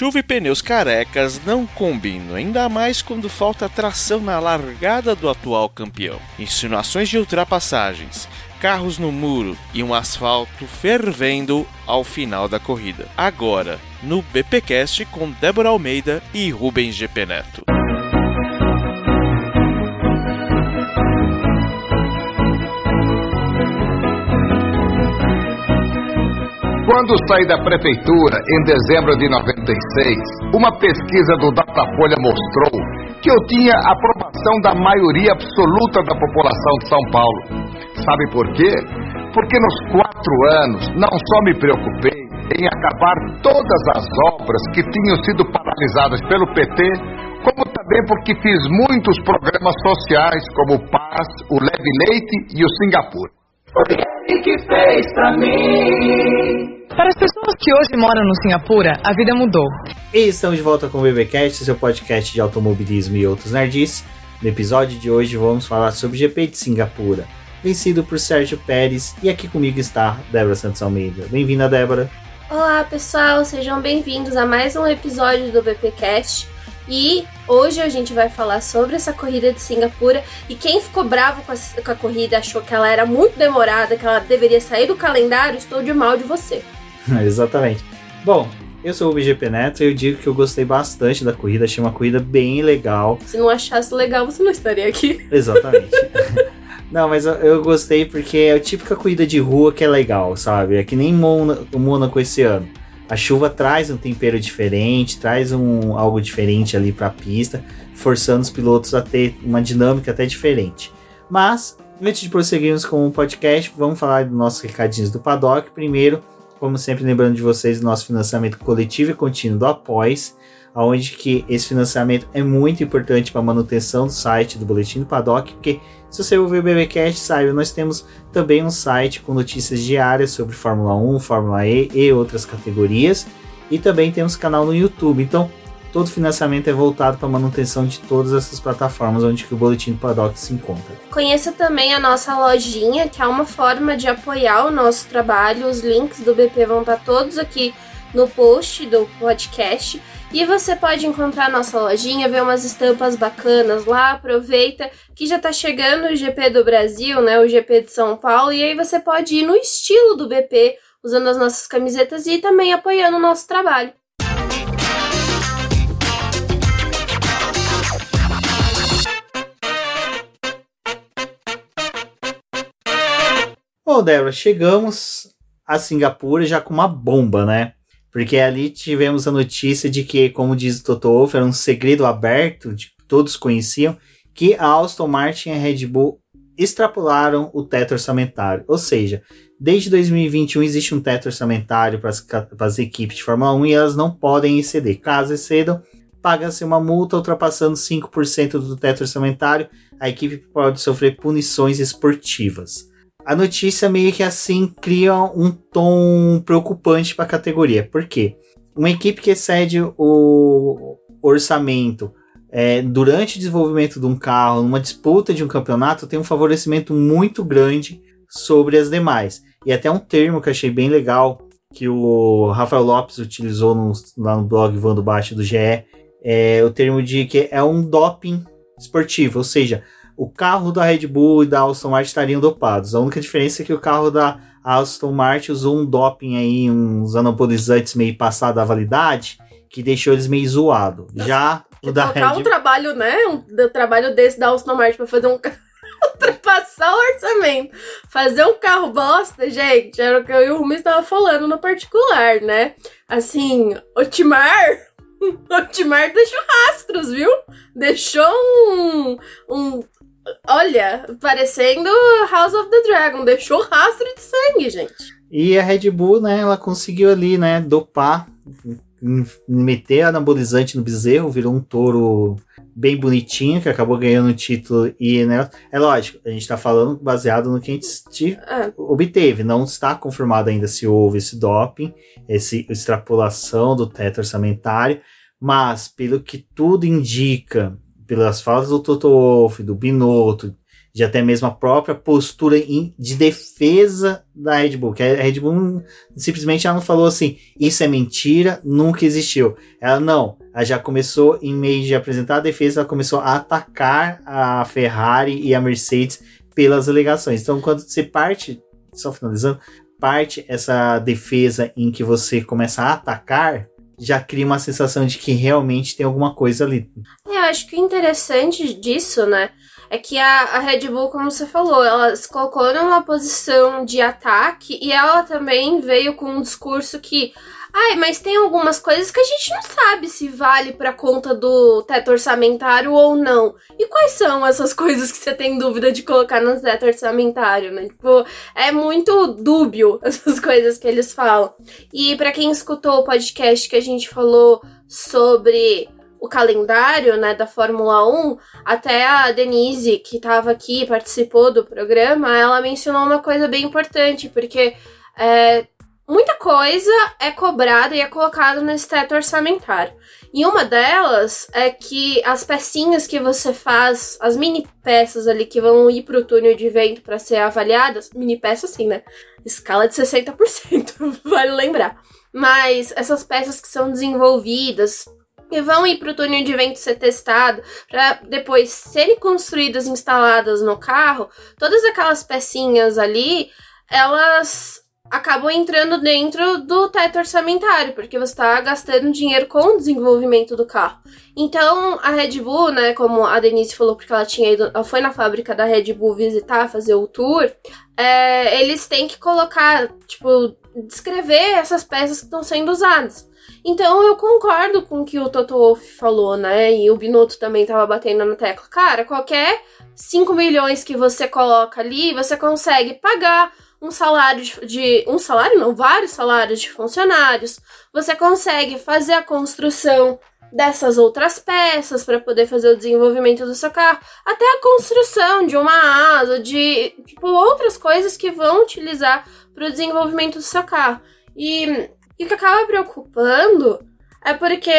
chuva e pneus carecas não combinam, ainda mais quando falta tração na largada do atual campeão. Insinuações de ultrapassagens, carros no muro e um asfalto fervendo ao final da corrida. Agora, no BPcast com Débora Almeida e Rubens GP Neto. Quando saí da prefeitura em dezembro de 96, uma pesquisa do Datafolha mostrou que eu tinha aprovação da maioria absoluta da população de São Paulo. Sabe por quê? Porque nos quatro anos não só me preocupei em acabar todas as obras que tinham sido paralisadas pelo PT, como também porque fiz muitos programas sociais, como o Paz, o Leve Leite e o Singapura. Foi ele que fez pra mim. Para as pessoas que hoje moram no Singapura, a vida mudou. E estamos de volta com o BBcast, seu podcast de automobilismo e outros nerds. No episódio de hoje vamos falar sobre o GP de Singapura, vencido por Sérgio Pérez, e aqui comigo está Débora Santos Almeida. Bem-vinda, Débora. Olá, pessoal, sejam bem-vindos a mais um episódio do BPcast. E hoje a gente vai falar sobre essa corrida de Singapura. E quem ficou bravo com a, com a corrida, achou que ela era muito demorada, que ela deveria sair do calendário, estou de mal de você. Exatamente. Bom, eu sou o BGP Neto e eu digo que eu gostei bastante da corrida, achei uma corrida bem legal. Se não achasse legal, você não estaria aqui. Exatamente. não, mas eu, eu, gostei porque é a típica corrida de rua que é legal, sabe? É que nem o Mônaco esse ano. A chuva traz um tempero diferente, traz um algo diferente ali para a pista, forçando os pilotos a ter uma dinâmica até diferente. Mas, antes de prosseguirmos com o podcast, vamos falar dos nossos recadinhos do paddock. Primeiro, como sempre, lembrando de vocês, nosso financiamento coletivo e contínuo do Após, onde que esse financiamento é muito importante para a manutenção do site do Boletim do Paddock, porque se você ouvir o BBcast, saiba, nós temos também um site com notícias diárias sobre Fórmula 1, Fórmula E e outras categorias, e também temos canal no YouTube. Então, todo financiamento é voltado para a manutenção de todas essas plataformas onde que o Boletim do Paddock se encontra. Conheça também a nossa lojinha, que é uma forma de apoiar o nosso trabalho. Os links do BP vão estar todos aqui no post do podcast. E você pode encontrar nossa lojinha, ver umas estampas bacanas lá. Aproveita que já tá chegando o GP do Brasil, né? O GP de São Paulo. E aí você pode ir no estilo do BP, usando as nossas camisetas e também apoiando o nosso trabalho. Bom, Débora, chegamos a Singapura já com uma bomba, né? Porque ali tivemos a notícia de que, como diz o Toto Wolff, era um segredo aberto, de, todos conheciam, que a Aston Martin e a Red Bull extrapolaram o teto orçamentário. Ou seja, desde 2021 existe um teto orçamentário para as, equipes de Fórmula 1 e elas não podem exceder. Caso excedam, paga-se uma multa ultrapassando 5% do teto orçamentário, a equipe pode sofrer punições esportivas a notícia meio que assim cria um tom preocupante para a categoria. Por quê? Uma equipe que excede o orçamento é, durante o desenvolvimento de um carro, numa disputa de um campeonato, tem um favorecimento muito grande sobre as demais. E até um termo que eu achei bem legal que o Rafael Lopes utilizou no, lá no blog Vando Baixo do GE, é o termo de que é um doping esportivo, ou seja, o carro da Red Bull e da Aston Martin estariam dopados. A única diferença é que o carro da Aston Martin usou um doping aí, uns anabolizantes meio passado da validade, que deixou eles meio zoado. Já o da Red um trabalho, né? Um, trabalho desse da Aston Martin para fazer um ultrapassar o orçamento. Fazer um carro bosta, gente, era o que eu e o Rumi estava falando no particular, né? Assim, Otimar o Timar deixou rastros, viu? Deixou um, um, Olha, parecendo House of the Dragon, deixou rastro de sangue, gente. E a Red Bull, né, ela conseguiu ali, né, dopar, meter anabolizante no bezerro, virou um touro bem bonitinho, que acabou ganhando o título. E, né, é lógico, a gente tá falando baseado no que a gente é. obteve. Não está confirmado ainda se houve esse doping, essa extrapolação do teto orçamentário, mas pelo que tudo indica, pelas falas do Toto Wolff, do Binotto, de até mesmo a própria postura em, de defesa da Red Bull. Que a Red Bull simplesmente ela não falou assim, isso é mentira, nunca existiu. Ela não, ela já começou, em meio de apresentar a defesa, ela começou a atacar a Ferrari e a Mercedes pelas alegações. Então, quando você parte, só finalizando, parte essa defesa em que você começa a atacar, já cria uma sensação de que realmente tem alguma coisa ali. É, eu acho que o interessante disso, né, é que a, a, Red Bull, como você falou, ela se colocou numa posição de ataque e ela também veio com um discurso que Ai, mas tem algumas coisas que a gente não sabe se vale para conta do teto orçamentário ou não. E quais são essas coisas que você tem dúvida de colocar no teto orçamentário, né? Tipo, é muito dúbio essas coisas que eles falam. E para quem escutou o podcast que a gente falou sobre o calendário, né, da Fórmula 1, até a Denise, que estava aqui, participou do programa, ela mencionou uma coisa bem importante, porque é, muita coisa é cobrada e é colocada nesse teto orçamentário. E uma delas é que as pecinhas que você faz, as mini peças ali que vão ir para o túnel de vento para ser avaliadas, mini peças assim, né? Escala de 60%, vale lembrar. Mas essas peças que são desenvolvidas e vão ir para o túnel de vento ser testado, para depois serem construídas, instaladas no carro, todas aquelas pecinhas ali, elas acabam entrando dentro do teto orçamentário, porque você está gastando dinheiro com o desenvolvimento do carro. Então, a Red Bull, né, como a Denise falou, porque ela tinha ido, ela foi na fábrica da Red Bull visitar, fazer o tour, é, eles têm que colocar, tipo, descrever essas peças que estão sendo usadas. Então eu concordo com o que o Toto Wolff falou, né? E o Binotto também tava batendo na tecla. Cara, qualquer 5 milhões que você coloca ali, você consegue pagar um salário de, de, um salário não, vários salários de funcionários. Você consegue fazer a construção dessas outras peças para poder fazer o desenvolvimento do seu carro, até a construção de uma asa, de tipo outras coisas que vão utilizar para o desenvolvimento do seu carro. E, e o que acaba preocupando é porque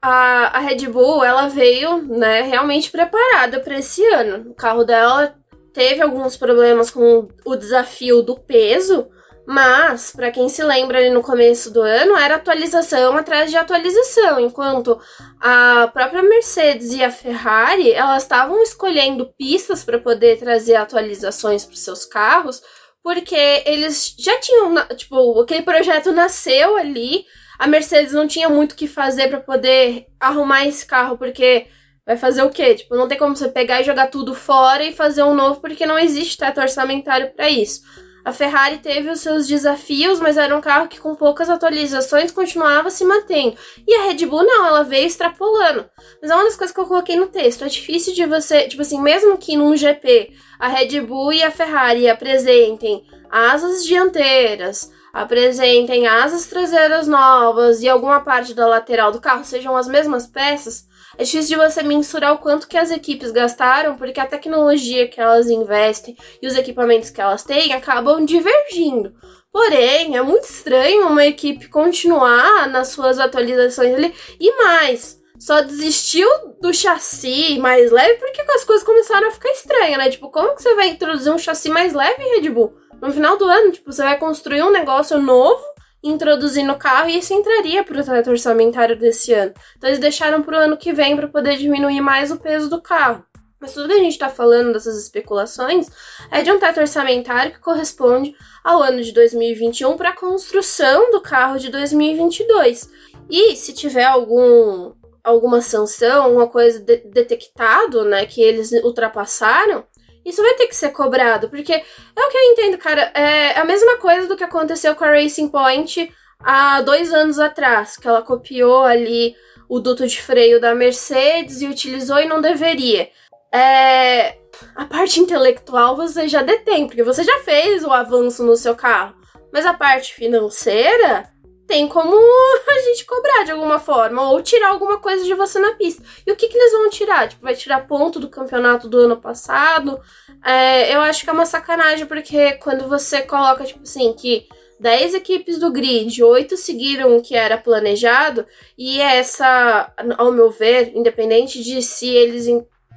a, a Red Bull ela veio né, realmente preparada para esse ano. O carro dela teve alguns problemas com o desafio do peso, mas, para quem se lembra ali no começo do ano, era atualização atrás de atualização, enquanto a própria Mercedes e a Ferrari, elas estavam escolhendo pistas para poder trazer atualizações para seus carros, porque eles já tinham, tipo, aquele projeto nasceu ali, a Mercedes não tinha muito o que fazer para poder arrumar esse carro, porque Vai fazer o quê? Tipo, não tem como você pegar e jogar tudo fora e fazer um novo, porque não existe teto orçamentário para isso. A Ferrari teve os seus desafios, mas era um carro que com poucas atualizações continuava se mantendo. E a Red Bull não, ela veio extrapolando. Mas é uma das coisas que eu coloquei no texto. É difícil de você, tipo assim, mesmo que num GP a Red Bull e a Ferrari apresentem asas dianteiras, apresentem asas traseiras novas e alguma parte da lateral do carro sejam as mesmas peças, é difícil de você mensurar o quanto que as equipes gastaram, porque a tecnologia que elas investem e os equipamentos que elas têm acabam divergindo. Porém, é muito estranho uma equipe continuar nas suas atualizações ali e mais. Só desistiu do chassi mais leve porque as coisas começaram a ficar estranhas, né? Tipo, como que você vai introduzir um chassi mais leve, Red Bull? No final do ano, tipo, você vai construir um negócio novo introduzir no carro e isso entraria para o teto orçamentário desse ano. Então eles deixaram para o ano que vem para poder diminuir mais o peso do carro. Mas tudo que a gente está falando dessas especulações é de um teto orçamentário que corresponde ao ano de 2021 para a construção do carro de 2022. E se tiver algum alguma sanção, alguma coisa de detectado, né, que eles ultrapassaram, isso vai ter que ser cobrado, porque é o que eu entendo, cara. É a mesma coisa do que aconteceu com a Racing Point há dois anos atrás, que ela copiou ali o duto de freio da Mercedes e utilizou e não deveria. É, a parte intelectual você já detém, porque você já fez o avanço no seu carro. Mas a parte financeira, tem como a gente cobrar de alguma forma, ou tirar alguma coisa de você na pista. E o que, que eles vão tirar? Tipo, vai tirar ponto do campeonato do ano passado? É, eu acho que é uma sacanagem, porque quando você coloca, tipo assim, que 10 equipes do grid, 8 seguiram o que era planejado, e essa, ao meu ver, independente de se eles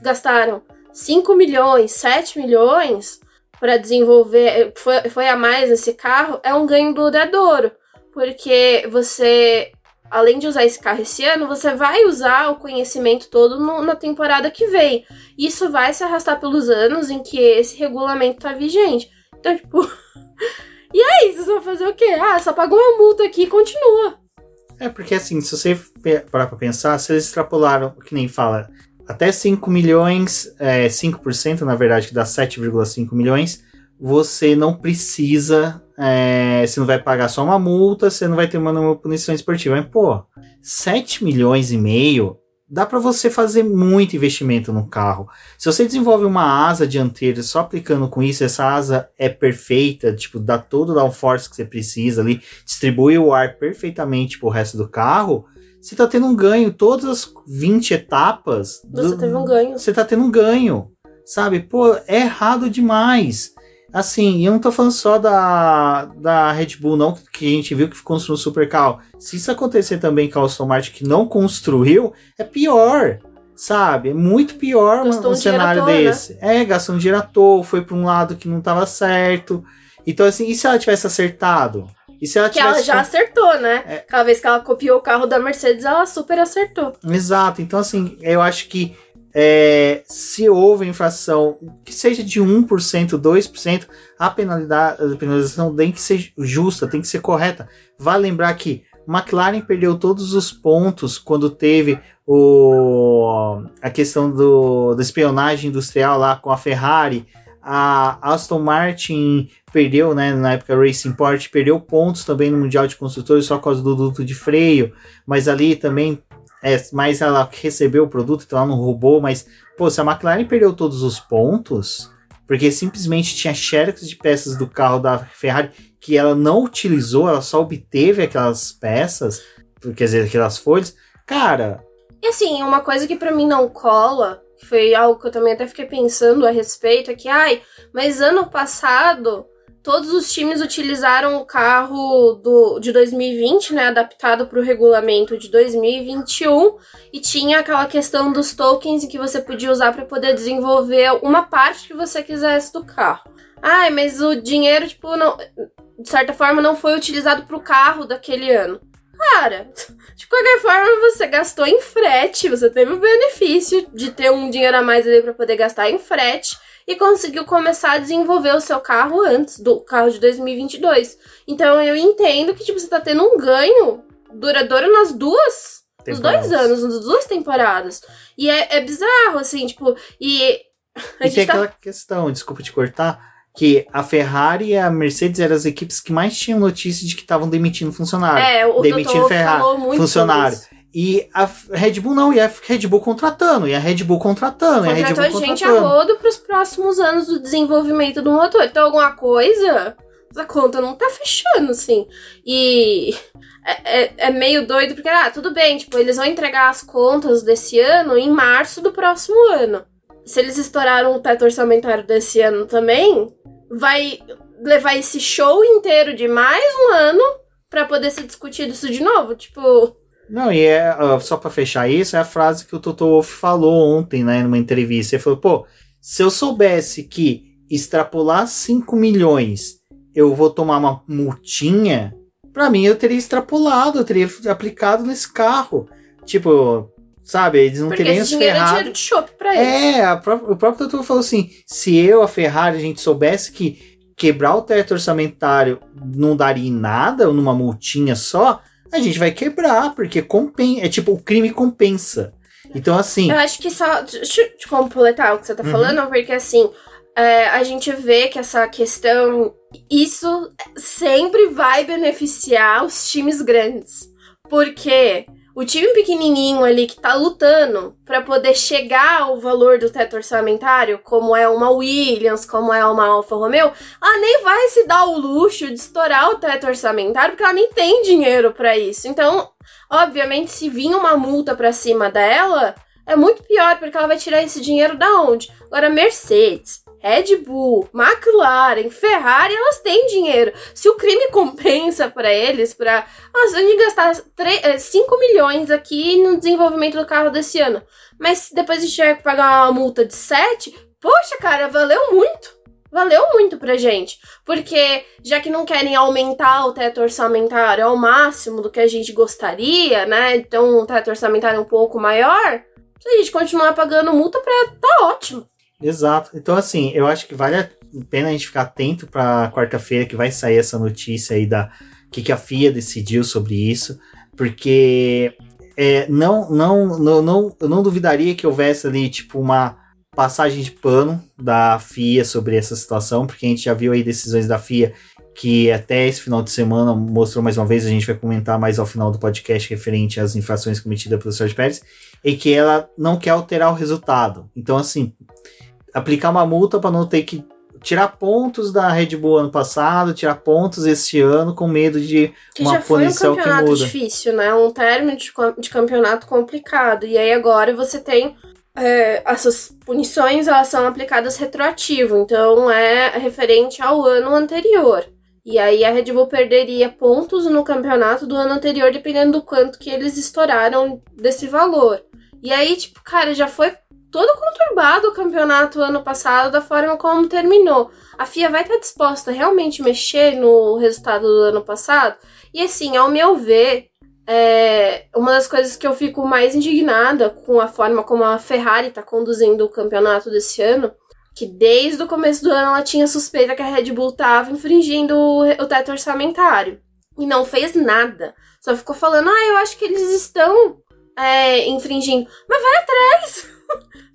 gastaram 5 milhões, 7 milhões para desenvolver, foi, foi a mais esse carro, é um ganho duradouro. Porque você, além de usar esse carro esse ano, você vai usar o conhecimento todo no, na temporada que vem. Isso vai se arrastar pelos anos em que esse regulamento tá vigente. Então, tipo. e aí, vocês vão fazer o quê? Ah, só pagou uma multa aqui e continua. É, porque assim, se você parar pra pensar, se eles extrapolaram, que nem fala, até 5 milhões, é, 5% na verdade, que dá 7,5 milhões, você não precisa, é, você não vai pagar só uma multa, você não vai ter uma, uma punição esportiva. Mas, pô, 7 milhões e meio dá para você fazer muito investimento no carro. Se você desenvolve uma asa dianteira só aplicando com isso, essa asa é perfeita, tipo, dá todo o downforce que você precisa ali, distribui o ar perfeitamente pro resto do carro, você tá tendo um ganho. Todas as 20 etapas. Você do, teve um ganho. Você tá tendo um ganho. Sabe? Pô, é errado demais. Assim, eu não tô falando só da, da Red Bull, não, que a gente viu que construiu um super carro. Se isso acontecer também com a Aston Martin, que não construiu, é pior. Sabe? É muito pior gastou um, um cenário né? desse. Né? É, gastou um toa, foi pra um lado que não tava certo. Então, assim, e se ela tivesse acertado? E se ela que ela já acertou, né? É. Cada vez que ela copiou o carro da Mercedes, ela super acertou. Exato. Então, assim, eu acho que é, se houve infração, que seja de 1%, 2%, a penalidade, a penalização tem que ser justa, tem que ser correta. Vale lembrar que McLaren perdeu todos os pontos quando teve o, a questão do, da espionagem industrial lá com a Ferrari. A Aston Martin perdeu, né, na época Racing Point, perdeu pontos também no Mundial de Construtores só por causa do duto de freio, mas ali também é, mas ela recebeu o produto, então ela não roubou, mas, pô, se a McLaren perdeu todos os pontos, porque simplesmente tinha xerox de peças do carro da Ferrari que ela não utilizou, ela só obteve aquelas peças, quer dizer, aquelas folhas, cara... E assim, uma coisa que para mim não cola, que foi algo que eu também até fiquei pensando a respeito, é que, ai, mas ano passado todos os times utilizaram o carro do, de 2020, né, adaptado para o regulamento de 2021, e tinha aquela questão dos tokens que você podia usar para poder desenvolver uma parte que você quisesse do carro. Ai, mas o dinheiro, tipo, não, de certa forma, não foi utilizado para o carro daquele ano. Cara, de qualquer forma, você gastou em frete, você teve o benefício de ter um dinheiro a mais ali para poder gastar em frete e conseguiu começar a desenvolver o seu carro antes do carro de 2022. Então eu entendo que tipo você tá tendo um ganho duradouro nas duas, nos dois anos, nas duas temporadas. E é, é bizarro assim, tipo, e a e tem tá... aquela questão, desculpa te cortar, que a Ferrari e a Mercedes eram as equipes que mais tinham notícia de que estavam demitindo funcionário. É, o demitindo Ferrari, falou muito funcionário. E a Red Bull não, e a Red Bull contratando, e a Red Bull contratando, Contratou e a Red Bull a gente a rodo pros próximos anos do desenvolvimento do motor. Então, alguma coisa, essa conta não tá fechando, assim. E é, é, é, meio doido, porque, ah, tudo bem, tipo, eles vão entregar as contas desse ano em março do próximo ano. Se eles estouraram o teto orçamentário desse ano também, vai levar esse show inteiro de mais um ano para poder ser discutido isso de novo. Tipo, não, e é, só para fechar isso, é a frase que o Toto Wolff falou ontem, né, numa entrevista. Ele falou, pô, se eu soubesse que extrapolar 5 milhões eu vou tomar uma multinha, para mim eu teria extrapolado, eu teria aplicado nesse carro. Tipo, sabe, eles não Porque teriam esse dinheiro é dinheiro de chope pra eles. É, pró o próprio Toto falou assim, se eu, a Ferrari, a gente soubesse que quebrar o teto orçamentário não daria em nada, numa multinha só, a gente vai quebrar, porque compensa. É tipo, o crime compensa. Então, assim. Eu acho que só. Deixa eu te completar o que você tá uhum. falando, porque assim. É, a gente vê que essa questão. Isso sempre vai beneficiar os times grandes. Porque o time pequenininho ali que tá lutando para poder chegar ao valor do teto orçamentário, como é uma Williams, como é uma Alfa Romeo, ela nem vai se dar o luxo de estourar o teto orçamentário porque ela nem tem dinheiro para isso. Então, obviamente, se vir uma multa para cima dela, é muito pior, porque ela vai tirar esse dinheiro da onde? Agora, Mercedes, Red Bull, McLaren, Ferrari, elas têm dinheiro. Se o crime compensa para eles, para nossa, a gente gastar 3, 5 eh, milhões aqui no desenvolvimento do carro desse ano, mas depois a gente que pagar uma multa de 7, poxa, cara, valeu muito valeu muito pra gente. Porque já que não querem aumentar o teto orçamentário ao máximo do que a gente gostaria, né? Então o teto orçamentário é um pouco maior. Se a gente continuar pagando multa, pra, tá ótimo. Exato. Então, assim, eu acho que vale a pena a gente ficar atento pra quarta-feira que vai sair essa notícia aí da que, que a FIA decidiu sobre isso. Porque é, não, não, não, não, eu não duvidaria que houvesse ali, tipo, uma passagem de pano da FIA sobre essa situação, porque a gente já viu aí decisões da FIA que até esse final de semana mostrou mais uma vez, a gente vai comentar mais ao final do podcast referente às infrações cometidas pelo Sérgio Pérez, e que ela não quer alterar o resultado. Então, assim, aplicar uma multa para não ter que tirar pontos da Red Bull ano passado, tirar pontos este ano com medo de que uma já foi punição um campeonato que muda. difícil, né? Um término de, de campeonato complicado. E aí agora você tem é, essas punições elas são aplicadas retroativo, então é referente ao ano anterior. E aí a Red Bull perderia pontos no campeonato do ano anterior, dependendo do quanto que eles estouraram desse valor. E aí, tipo, cara, já foi todo conturbado o campeonato ano passado da forma como terminou. A FIA vai estar disposta a realmente mexer no resultado do ano passado? E assim, ao meu ver, é, uma das coisas que eu fico mais indignada com a forma como a Ferrari está conduzindo o campeonato desse ano, que desde o começo do ano ela tinha suspeita que a Red Bull estava infringindo o, o teto orçamentário. E não fez nada. Só ficou falando, ah, eu acho que eles estão é, infringindo. Mas vai atrás!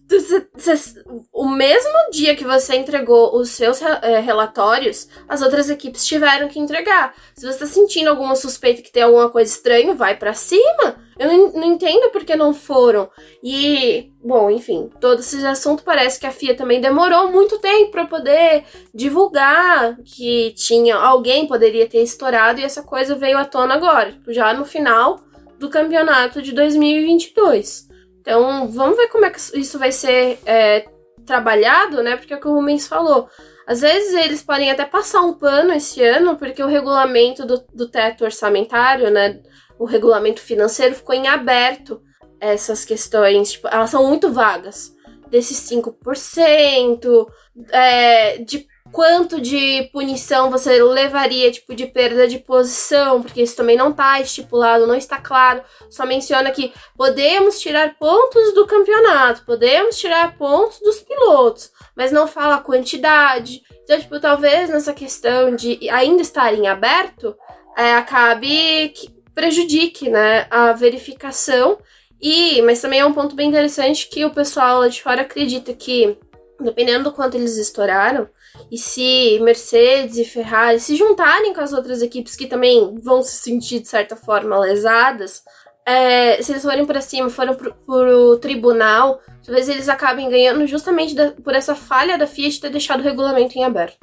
o mesmo dia que você entregou os seus é, relatórios, as outras equipes tiveram que entregar. Se você está sentindo alguma suspeita que tem alguma coisa estranha, vai para cima. Eu não, entendo por que não foram. E, bom, enfim, todo esse assunto parece que a FIA também demorou muito tempo para poder divulgar que tinha alguém poderia ter estourado e essa coisa veio à tona agora, já no final do campeonato de 2022. Então, vamos ver como é que isso vai ser é, trabalhado, né? Porque é o que o Rubens falou. Às vezes eles podem até passar um pano esse ano, porque o regulamento do, do teto orçamentário, né? O regulamento financeiro ficou em aberto essas questões. Tipo, elas são muito vagas. Desses 5%, é, de quanto de punição você levaria, tipo, de perda de posição, porque isso também não está estipulado, não está claro. Só menciona que podemos tirar pontos do campeonato, podemos tirar pontos dos pilotos, mas não fala a quantidade. Então, tipo, talvez nessa questão de ainda estar em aberto, é, acabe que prejudique, né, a verificação. E, mas também é um ponto bem interessante que o pessoal lá de fora acredita que, dependendo do quanto eles estouraram, e se Mercedes e Ferrari se juntarem com as outras equipes que também vão se sentir de certa forma lesadas, é, se eles forem para cima, forem pro, pro tribunal, talvez eles acabem ganhando justamente da, por essa falha da FIA de ter deixado o regulamento em aberto.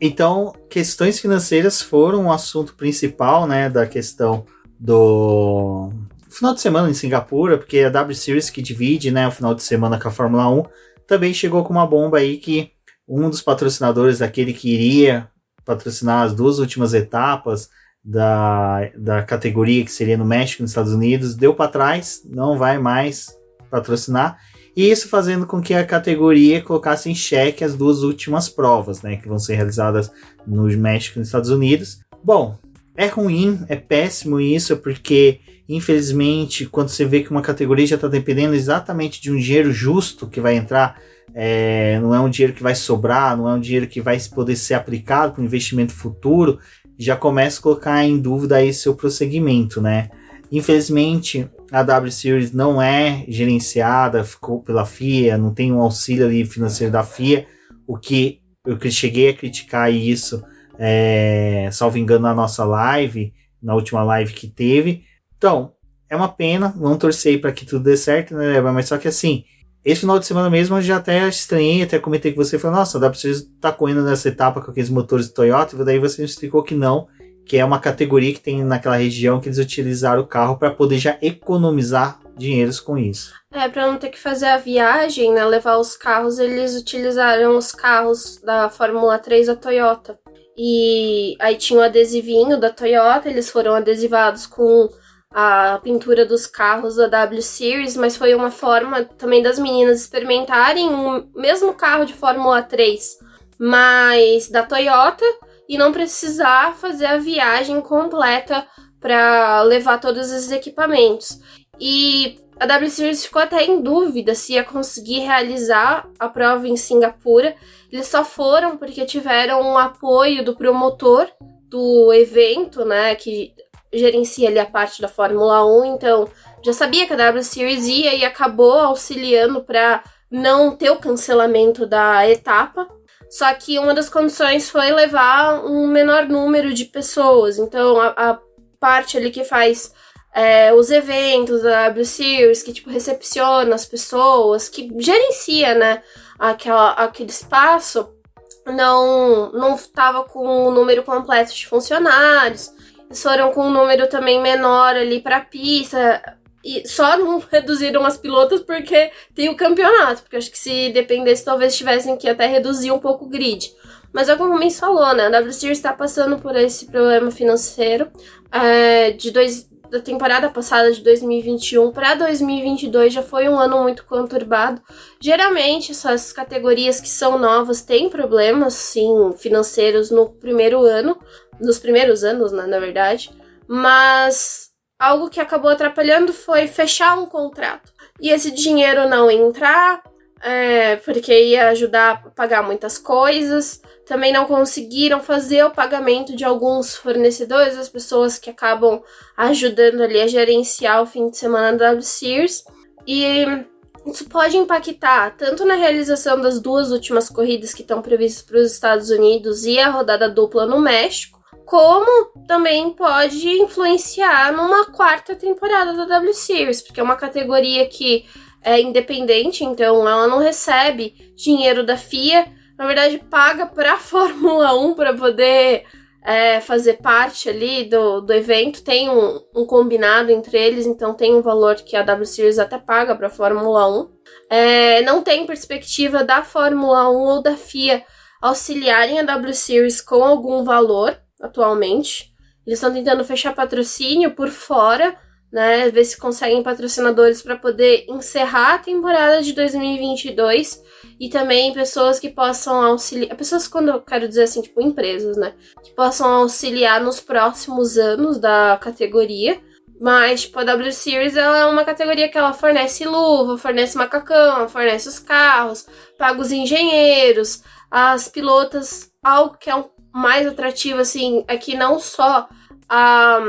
Então, questões financeiras foram o assunto principal, né, da questão do final de semana em Singapura, porque a W Series que divide, né, o final de semana com a Fórmula 1, também chegou com uma bomba aí que um dos patrocinadores, aquele que iria patrocinar as duas últimas etapas da, da categoria que seria no México nos Estados Unidos, deu para trás, não vai mais patrocinar. E isso fazendo com que a categoria colocasse em xeque as duas últimas provas, né, que vão ser realizadas no México e nos Estados Unidos. Bom, é ruim, é péssimo isso, porque infelizmente, quando você vê que uma categoria já está dependendo exatamente de um dinheiro justo que vai entrar, é, não é um dinheiro que vai sobrar, não é um dinheiro que vai poder ser aplicado para um investimento futuro, já começa a colocar em dúvida aí seu prosseguimento, né? Infelizmente, a W Series não é gerenciada ficou pela FIA, não tem um auxílio ali financeiro da FIA, o que eu cheguei a criticar isso é, salvo engano, na nossa live, na última live que teve. Então, é uma pena, vamos torcer para que tudo dê certo, né, Mas só que assim, esse final de semana mesmo eu já até estranhei, até comentei com você, falei, nossa, dá pra você tá correndo nessa etapa com aqueles motores Toyota, e daí você me explicou que não, que é uma categoria que tem naquela região que eles utilizaram o carro para poder já economizar dinheiros com isso. É, para não ter que fazer a viagem, né, levar os carros, eles utilizaram os carros da Fórmula 3 da Toyota. E aí tinha o adesivinho da Toyota, eles foram adesivados com a pintura dos carros da W Series, mas foi uma forma também das meninas experimentarem o mesmo carro de Fórmula 3, mas da Toyota, e não precisar fazer a viagem completa para levar todos esses equipamentos. E a W Series ficou até em dúvida se ia conseguir realizar a prova em Singapura. Eles só foram porque tiveram um apoio do promotor do evento, né, que gerencia ali a parte da Fórmula 1, então já sabia que a W Series ia e acabou auxiliando para não ter o cancelamento da etapa. Só que uma das condições foi levar um menor número de pessoas. Então a, a parte ali que faz é, os eventos da W Series, que tipo recepciona as pessoas, que gerencia, né, aquela, aquele espaço, não não estava com o número completo de funcionários. Foram com um número também menor ali para pista. E só não reduziram as pilotas porque tem o campeonato. Porque acho que se dependesse, talvez tivessem que até reduzir um pouco o grid. Mas é como o Mendes falou, né? A W Series está passando por esse problema financeiro. É, de dois, da temporada passada de 2021 para 2022 já foi um ano muito conturbado. Geralmente essas categorias que são novas têm problemas, sim, financeiros no primeiro ano, nos primeiros anos, né, na verdade. Mas algo que acabou atrapalhando foi fechar um contrato. E esse dinheiro não entrar, é, porque ia ajudar a pagar muitas coisas. Também não conseguiram fazer o pagamento de alguns fornecedores, as pessoas que acabam ajudando ali a gerenciar o fim de semana da Sears. E isso pode impactar tanto na realização das duas últimas corridas que estão previstas para os Estados Unidos e a rodada dupla no México, como também pode influenciar numa quarta temporada da W Series, porque é uma categoria que é independente, então ela não recebe dinheiro da FIA, na verdade paga para a Fórmula 1 para poder é, fazer parte ali do, do evento. Tem um, um, combinado entre eles, então tem um valor que a W Series até paga para a Fórmula 1. É, não tem perspectiva da Fórmula 1 ou da FIA auxiliarem a W Series com algum valor atualmente. Eles estão tentando fechar patrocínio por fora, né? Ver se conseguem patrocinadores para poder encerrar a temporada de 2022 e também pessoas que possam auxiliar. Pessoas, quando eu quero dizer assim, tipo empresas, né? Que possam auxiliar nos próximos anos da categoria. Mas, tipo, a W Series ela é uma categoria que ela fornece luva, fornece macacão, fornece os carros, paga os engenheiros, as pilotas, algo que é um mais atrativo, assim, é que não só a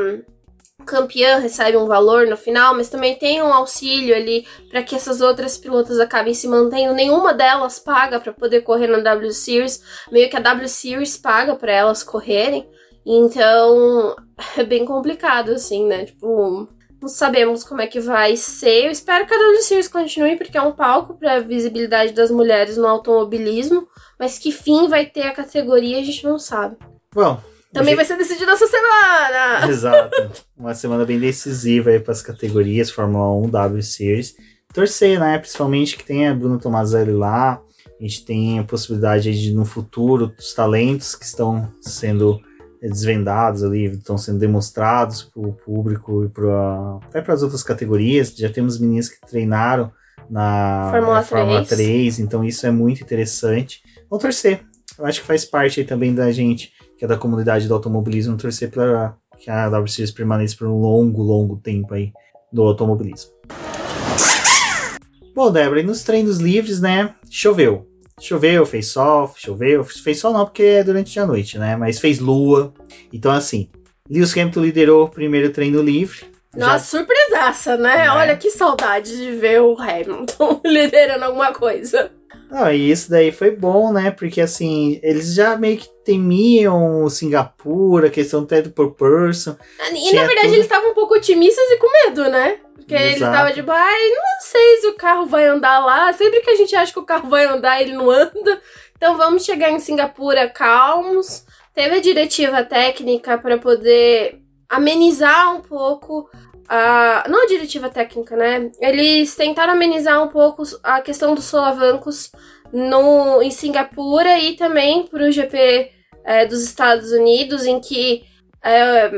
campeã recebe um valor no final, mas também tem um auxílio ali para que essas outras pilotas acabem se mantendo. Nenhuma delas paga para poder correr na W Series, meio que a W Series paga para elas correrem. Então, é bem complicado assim, né? Tipo, sabemos como é que vai ser. Eu espero que a W Series continue porque é um palco para a visibilidade das mulheres no automobilismo, mas que fim vai ter a categoria a gente não sabe. Bom, também vai ser decidido essa semana! Exato. Uma semana bem decisiva aí para as categorias Fórmula 1, W Series. Torcer, né? Principalmente que tenha Bruno Tomazelli lá. A gente tem a possibilidade de, no futuro, os talentos que estão sendo desvendados ali, estão sendo demonstrados para o público e pra, até para as outras categorias. Já temos meninas que treinaram na Fórmula, na Fórmula 3. 3, então isso é muito interessante. Vamos torcer. Eu acho que faz parte aí também da gente que é da comunidade do automobilismo, torcer para que a W Series permaneça por um longo, longo tempo aí do automobilismo. Bom, Débora, e nos treinos livres, né? Choveu. Choveu, fez sol, choveu. Fez sol não, porque é durante a noite, né? Mas fez lua. Então, assim, Lewis Hamilton liderou o primeiro treino livre. Nossa, surpresaça, né? É. Olha que saudade de ver o Hamilton liderando alguma coisa. Ah, e isso daí foi bom, né? Porque assim, eles já meio que temiam Singapura, a questão do teto por person. E na verdade tudo. eles estavam um pouco otimistas e com medo, né? Porque eles Exato. estavam tipo, ai, não sei se o carro vai andar lá. Sempre que a gente acha que o carro vai andar, ele não anda. Então vamos chegar em Singapura calmos. Teve a diretiva técnica para poder amenizar um pouco a. Não a diretiva técnica, né? Eles tentaram amenizar um pouco a questão dos solavancos no, em Singapura e também para o GP é, dos Estados Unidos, em que é,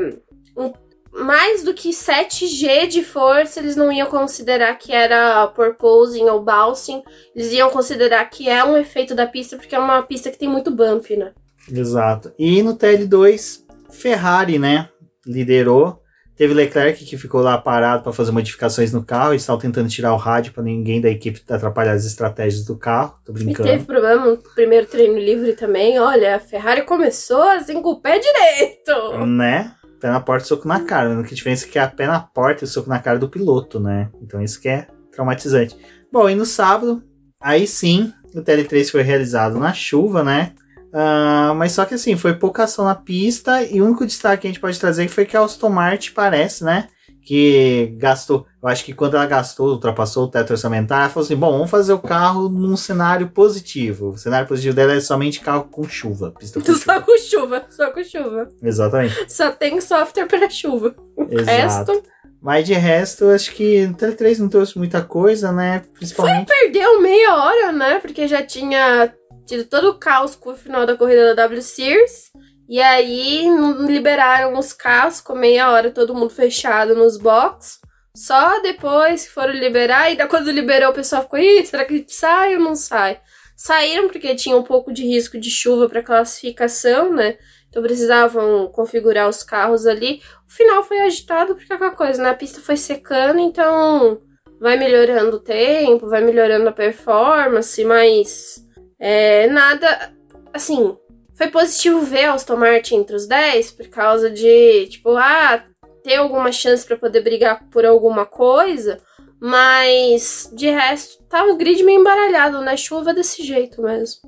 um, mais do que 7G de força eles não iam considerar que era porposing ou bouncing, eles iam considerar que é um efeito da pista, porque é uma pista que tem muito bump, né? Exato. E no TL2, Ferrari, né, liderou. Teve Leclerc que ficou lá parado para fazer modificações no carro. Eles estavam tentando tirar o rádio para ninguém da equipe atrapalhar as estratégias do carro. Tô brincando. E teve problema no primeiro treino livre também. Olha, a Ferrari começou assim com o pé direito. Né? Pé na porta e soco na cara. A única diferença é que é a pé na porta e o soco na cara do piloto, né? Então isso que é traumatizante. Bom, e no sábado, aí sim, o TL3 foi realizado na chuva, né? Uh, mas só que assim, foi pouca ação na pista e o único destaque que a gente pode trazer foi que a Aston Martin parece, né? Que gastou, eu acho que quando ela gastou, ultrapassou o teto orçamentário, ela falou assim: bom, vamos fazer o carro num cenário positivo. O cenário positivo dela é somente carro com chuva. Pista com só chuva. com chuva, só com chuva. Exatamente. Só tem software para chuva. O Exato. resto. Mas de resto, eu acho que o TL3 não trouxe muita coisa, né? Principalmente. Perdeu meia hora, né? Porque já tinha tido todo o caos com o final da corrida da W Series. E aí liberaram os carros, com meia hora todo mundo fechado nos boxes. Só depois que foram liberar, e da quando liberou o pessoal ficou, Ih, será que sai ou não sai? Saíram porque tinha um pouco de risco de chuva para classificação, né? Então precisavam configurar os carros ali. O final foi agitado porque aquela coisa, né? A pista foi secando, então vai melhorando o tempo, vai melhorando a performance, mas é, nada. Assim, foi positivo ver a Aston Martin entre os 10 por causa de, tipo, ah, ter alguma chance para poder brigar por alguma coisa. Mas de resto, tá o grid meio embaralhado, né? Chuva desse jeito mesmo.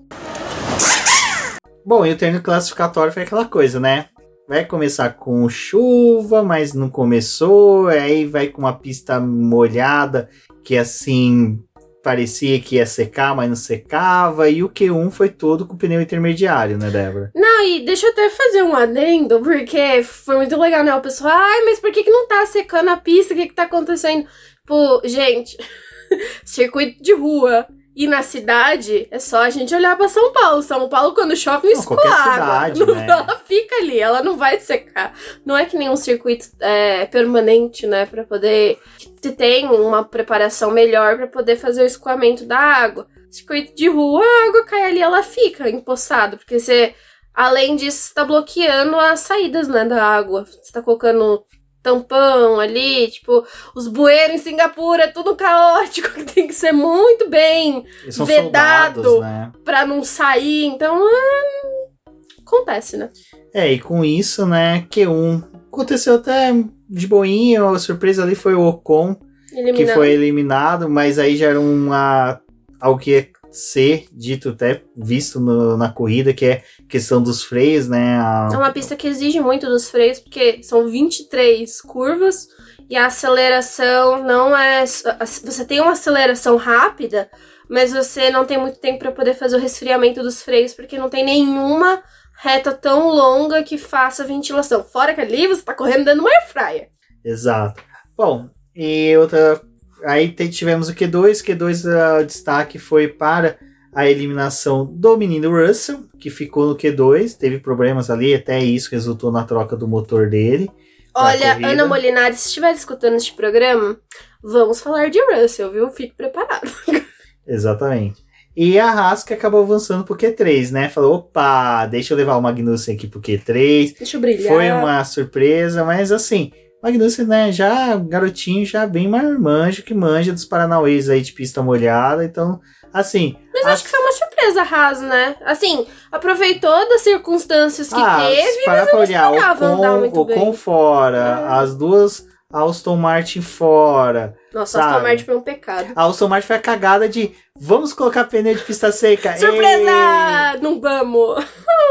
Bom, e o treino classificatório foi aquela coisa, né? Vai começar com chuva, mas não começou, aí vai com uma pista molhada, que assim parecia que ia secar, mas não secava, e o Q1 foi todo com pneu intermediário, né, Débora? Não, e deixa eu até fazer um adendo, porque foi muito legal, né? O pessoal, ai, mas por que, que não tá secando a pista? O que, que tá acontecendo? Pô, gente, circuito de rua. E na cidade, é só a gente olhar pra São Paulo. São Paulo, quando chove, não Não, escoa água. cidade, Não- né? Ela fica ali, ela não vai secar. Não é que nem um circuito é, permanente, né? Pra poder. que tem uma preparação melhor pra poder fazer o escoamento da água. Circuito de rua, a água cai ali, ela fica empoçada. Porque você, além disso, você tá bloqueando as saídas, né, da água. Você tá colocando tampão ali, tipo, os bueiros em Singapura, é tudo caótico, que tem que ser muito bem Vedado. soldados, né? pra não sair. Então, é... acontece, né? É, e com isso, né, Q1 aconteceu até de boinha, a surpresa ali foi o Ocon, que Eliminando. foi eliminado, mas aí já era uma algo que ser dito até visto no- na corrida, que é questão dos freios, né? a- É uma pista que exige muito dos freios, porque são 23 curvas e a aceleração não é. Você tem uma aceleração rápida, mas você não tem muito tempo para poder fazer o resfriamento dos freios, porque não tem nenhuma reta tão longa que faça ventilação. Fora que ali você tá correndo dando uma air fryer. Exato. Bom, e outra. Aí tivemos o Q2. Q2, o destaque foi para a eliminação do menino Russell, que ficou no Q2. Teve problemas ali, até isso resultou na troca do motor dele. Olha. Ana Molinari, se estiver escutando este programa, vamos falar de Russell, viu? Fique preparado. Exatamente. E a Haas que acabou avançando pro Q3, né? Falou: opa, deixa eu levar o Magnussen aqui pro Q3. Deixa eu brilhar. Foi uma surpresa, mas assim, Magnussen, né, já garotinho, já bem marmanjo, que manja dos Paranauês aí de pista molhada, então, assim... Mas acho que foi uma surpresa, Haas, né? Assim, aproveitou das circunstâncias que ah, teve, parar pra olhar, esperava andar muito com, o bem. fora, É. as duas Aston Martin fora, Nossa, sabe? Aston Martin foi um pecado. a Aston Martin foi a cagada de, vamos colocar pneu de pista seca, Surpresa! Não vamos!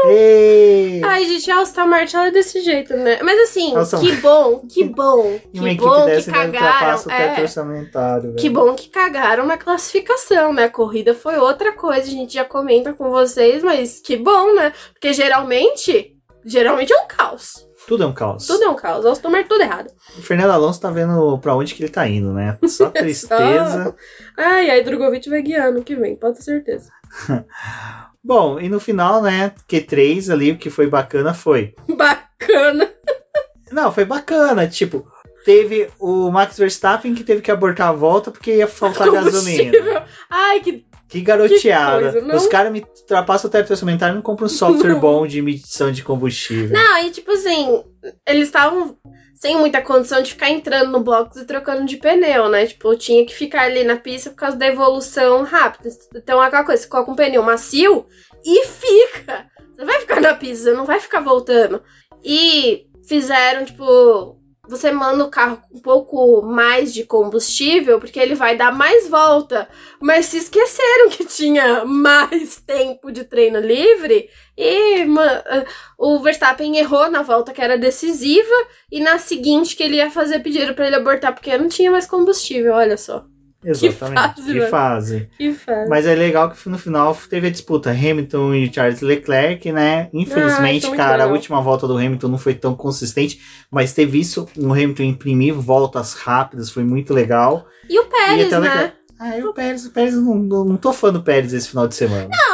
Ei, ei. Ai, gente, a Aston Martin ela é desse jeito, né? Mas assim, Aston- que bom, que bom, uma que equipe bom que cagaram. É, orçamentário, que bom que cagaram na classificação, né? A corrida foi outra coisa, a gente já comenta com vocês, mas que bom, né? Porque geralmente, geralmente é um caos. Tudo é um caos. Tudo é um caos. Austin Martin tudo errado. O Fernando Alonso tá vendo pra onde que ele tá indo, né? Só tristeza. Ai, aí Drogovic vai guiar ano que vem, pode ter certeza. Bom, e no final, né, Q3 ali, o que foi bacana foi. Bacana. Não, foi bacana. Tipo, teve o Max Verstappen que teve que abortar a volta porque ia faltar gasolina. Ai, que. Que garoteada. Que coisa? Os caras me ultrapassam o teto orçamentário e não compram um software bom de medição de combustível. Não, e tipo assim, eles estavam sem muita condição de ficar entrando no box e trocando de pneu, né? Tipo, tinha que ficar ali na pista por causa da evolução rápida. Então, aquela coisa, você coloca um pneu macio e fica. Você vai ficar na pista, você não vai ficar voltando. E fizeram, tipo, você manda o carro com um pouco mais de combustível, porque ele vai dar mais volta. Mas se esqueceram que tinha mais tempo de treino livre e o Verstappen errou na volta que era decisiva e na seguinte que ele ia fazer pediram pra ele abortar porque não tinha mais combustível, olha só. Exatamente. fase, Que fase. Que faz. Mas é legal que no final teve a disputa Hamilton e Charles Leclerc, né? Ah, Infelizmente, isso é cara, a última volta do Hamilton não foi tão consistente, mas teve isso, o Hamilton imprimir voltas rápidas, foi muito legal. E o Pérez, o né? Leclerc- Ah, e o Pérez, o Pérez, não, não, não tô fã do Pérez esse final de semana. Não,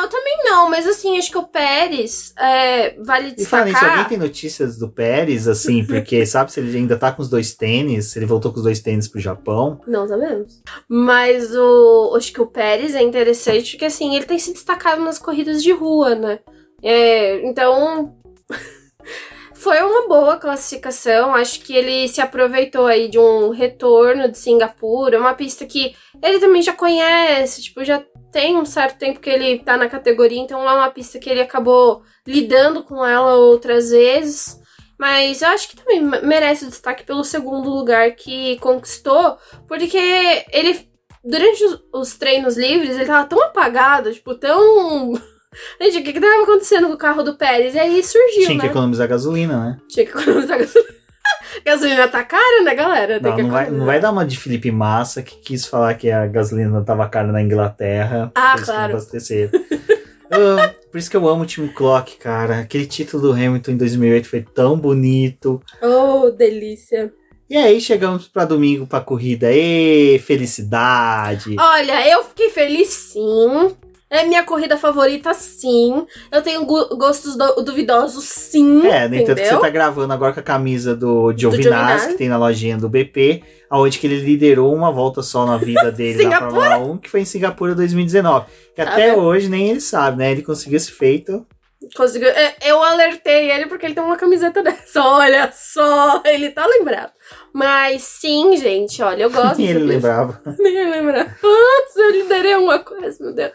não, mas assim, acho que o Pérez é, vale E falando nisso, destacar. alguém tem notícias do Pérez, assim, porque sabe se ele ainda tá com os dois tênis, se ele voltou com os dois tênis pro Japão. Não sabemos. Mas o, acho que o Pérez é interessante porque assim, ele tem se destacado nas corridas de rua, né? É, então. Foi uma boa classificação. Acho que ele se aproveitou aí de um retorno de Singapura, uma pista que ele também já conhece, tipo, já tem um certo tempo que ele tá na categoria, então é uma pista que ele acabou lidando com ela outras vezes. Mas eu acho que também me- merece destaque pelo segundo lugar que conquistou, porque ele, durante os treinos livres, ele tava tão apagado, tipo, tão. Gente, o que que tava acontecendo com o carro do Pérez? E aí surgiu, Tinha que né? economizar gasolina, né? Tinha que economizar gasolina. gasolina tá cara, né, galera? Tem Não, que não vai, economizar. não vai dar uma de Felipe Massa que quis falar que a gasolina tava cara na Inglaterra. Ah, por isso que não claro. Eu- por isso que eu amo o Team Clock, cara. Aquele título do Hamilton em 2008 foi tão bonito. Oh, delícia. E aí chegamos pra domingo pra corrida. Ê, felicidade! Olha, eu fiquei feliz sim. É minha corrida favorita, sim. Eu tenho gostos du- duvidosos, sim. É, nem tanto que você tá gravando agora com a camisa do Giovinazzi, que tem na lojinha do BP, aonde que ele liderou uma volta só na vida dele na? Fórmula 1, que foi em Singapura 2019. Que Tá até hoje nem ele sabe, né? Ele conseguiu esse feito. Conseguiu. é, Eu alertei ele porque ele tem uma camiseta dessa. Olha só, ele tá lembrado. Mas sim, gente, olha, eu gosto. Nem ele lembrava. Ninguém lembra. Nossa, eu liderei uma coisa, meu Deus.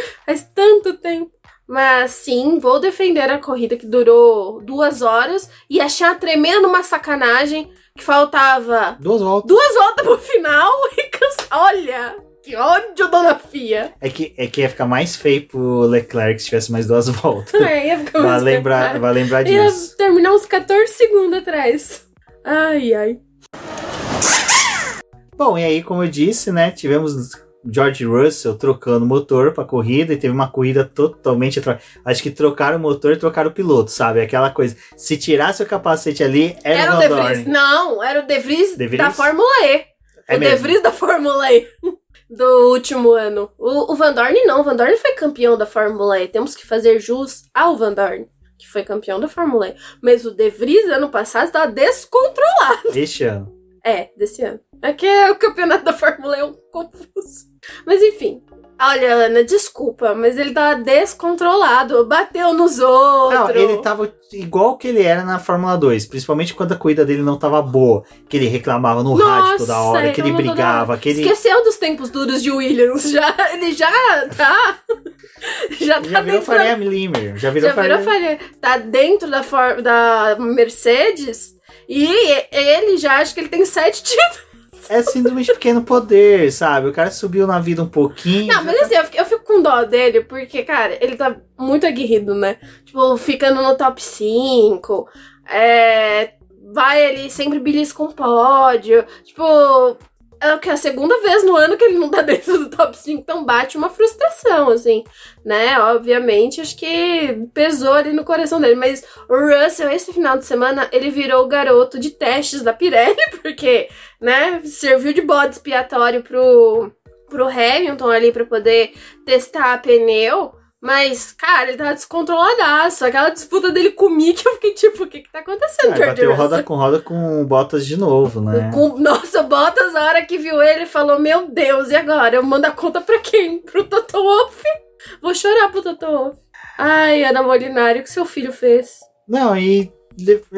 Faz tanto tempo. Mas sim, vou defender a corrida que durou duas horas e achar tremendo uma sacanagem que faltava Duas voltas. duas voltas pro final e cansa... Olha, que ódio, dona Fia. É que, é que ia ficar mais feio pro Leclerc se tivesse mais duas voltas. É, ia ficar Vai mais lembrar, complicado. vai lembrar Ia disso. terminar uns 14 segundos atrás. Ai, ai. Bom, e aí, como eu disse, né, tivemos George Russell trocando motor pra corrida e teve uma corrida totalmente. Acho que trocaram o motor e trocaram o piloto, sabe? Aquela coisa. Se tirasse o capacete ali, era, Era o De Vries. Não, era o De Vries, De Vries? da Fórmula E. É o mesmo. De Vries da Fórmula E. Do último ano. O, o Van Dorn não. O Van Dorn foi campeão da Fórmula E. Temos que fazer jus ao Van Dorn, que foi campeão da Fórmula E. Mas o De Vries, ano passado, estava descontrolado. Este ano. É, desse ano. É que o campeonato da Fórmula E é um confuso. Mas enfim. Olha, Ana, desculpa, mas ele tá descontrolado. Bateu nos outros. Não, ele tava igual que ele era na Fórmula 2, principalmente quando a corrida dele não tava boa, que ele reclamava no rádio toda hora, Nossa, que ele brigava, que ele Esqueceu dos tempos duros de Williams. Já, ele já tá. Já tá já virou Faria da, Limer, já virou já virou Faria. Tá dentro da, for, da Mercedes. E ele já acha que ele tem sete títulos. É síndrome de pequeno poder, sabe? O cara subiu na vida um pouquinho. Não, mas assim, eu fico, eu fico com dó dele, porque, cara, ele tá muito aguerrido, né? Tipo, ficando no top 5. É. Vai ali, sempre belisca um pódio. Tipo, é que a segunda vez no ano que ele não tá dentro do top 5, então bate uma frustração, assim, né? Obviamente, acho que pesou ali no coração dele, mas o Russell, esse final de semana, ele virou o garoto de testes da Pirelli, porque, né, serviu de bode expiatório pro, pro Hamilton ali para poder testar pneu. Mas, cara, ele tava descontroladaço. Aquela disputa dele com o Mick, eu fiquei tipo, o que que tá acontecendo, É, George bateu roda com roda com Bottas de novo, né? Com- nossa, o Bottas, a hora que viu ele, falou: Meu Deus, e agora? Eu mando a conta pra quem? Pro Toto Wolff? Vou chorar pro Toto Wolff. Ai, Ana Molinari, o que seu filho fez? Não, e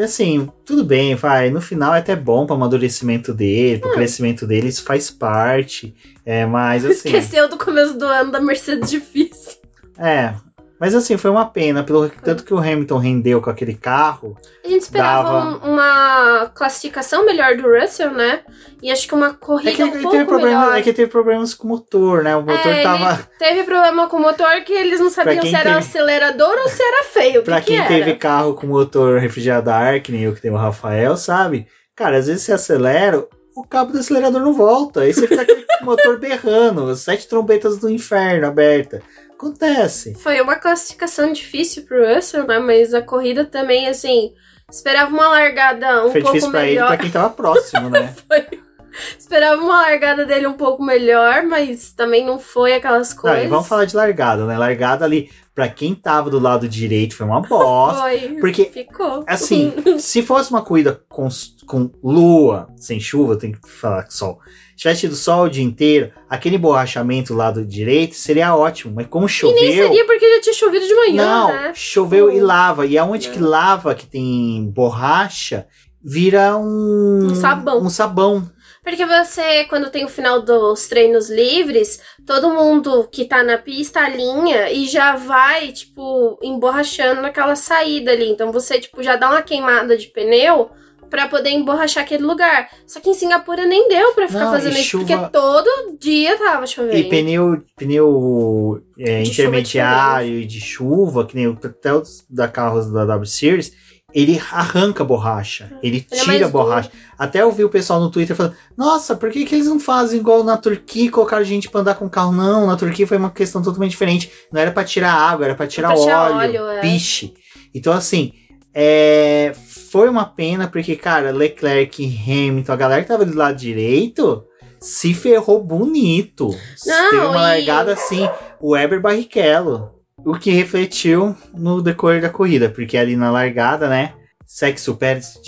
assim, tudo bem, vai. No final é até bom pro amadurecimento dele, Hum. pro crescimento dele, isso faz parte. É, mas assim. Esqueceu do começo do ano da Mercedes difícil. É. Mas assim, foi uma pena, pelo tanto que o Hamilton rendeu com aquele carro. A gente esperava Dava. um- uma classificação melhor do Russell, né? E acho que uma corrida É que, um ele pouco teve problema, melhor. é que teve problemas com o motor, né? O motor É, tava. ele teve problema com o motor que eles não sabiam se era teve- acelerador ou se era feio. O Pra que que quem era? teve carro com motor refrigerado a ar, que nem eu que tenho o Rafael, sabe? Cara, às vezes você acelera, o cabo do acelerador não volta. Aí você fica com aquele motor berrando, sete trombetas do inferno aberta. Acontece. Foi uma classificação difícil pro Russell, né? Mas a corrida também, assim, esperava uma largada um Foi pouco difícil pra ele, melhor. pra quem tava próximo, né? Esperava uma largada dele um pouco melhor, mas também não foi aquelas Não, coisas. e vamos falar de largada, né? Largada ali, pra quem tava do lado direito, foi uma bosta. Foi. porque, Ficou. Assim, se fosse uma corrida com, com lua, sem chuva, tem que falar que sol. Se tivesse tido sol o dia inteiro, aquele borrachamento do lado direito seria ótimo. Mas como E choveu. nem seria porque já tinha chovido de manhã, não, né? choveu Tipo, e lava. E aonde É. que lava, que tem borracha, vira um. Um sabão. Um sabão. Porque você, quando tem o final dos treinos livres, todo mundo que tá na pista alinha e já vai, tipo, emborrachando naquela saída ali. Então você, tipo, já dá uma queimada de pneu pra poder emborrachar aquele lugar. Só que em Singapura nem deu pra ficar Não, fazendo isso, chuva- porque todo dia tava chovendo. E pneu, pneu é, De chuva intermediário e de chuva, que nem o até os da carros da W Series, ele arranca a borracha. Ele Ele é tira a mais borracha. Até eu vi o pessoal no Twitter falando: Nossa, por que, que eles não fazem igual na Turquia e colocaram gente pra andar com carro? Não, na Turquia foi uma questão totalmente diferente. Não era pra tirar água, era pra tirar tirar óleo, óleo, é. piche. Então, assim, é, foi uma pena, porque, cara, Leclerc e Hamilton, a galera que tava do lado direito, se ferrou bonito. Não, Teve uma e- largada assim, o Weber Barrichello. O que refletiu no decorrer da corrida, porque ali na largada, né? Sexo Pérez,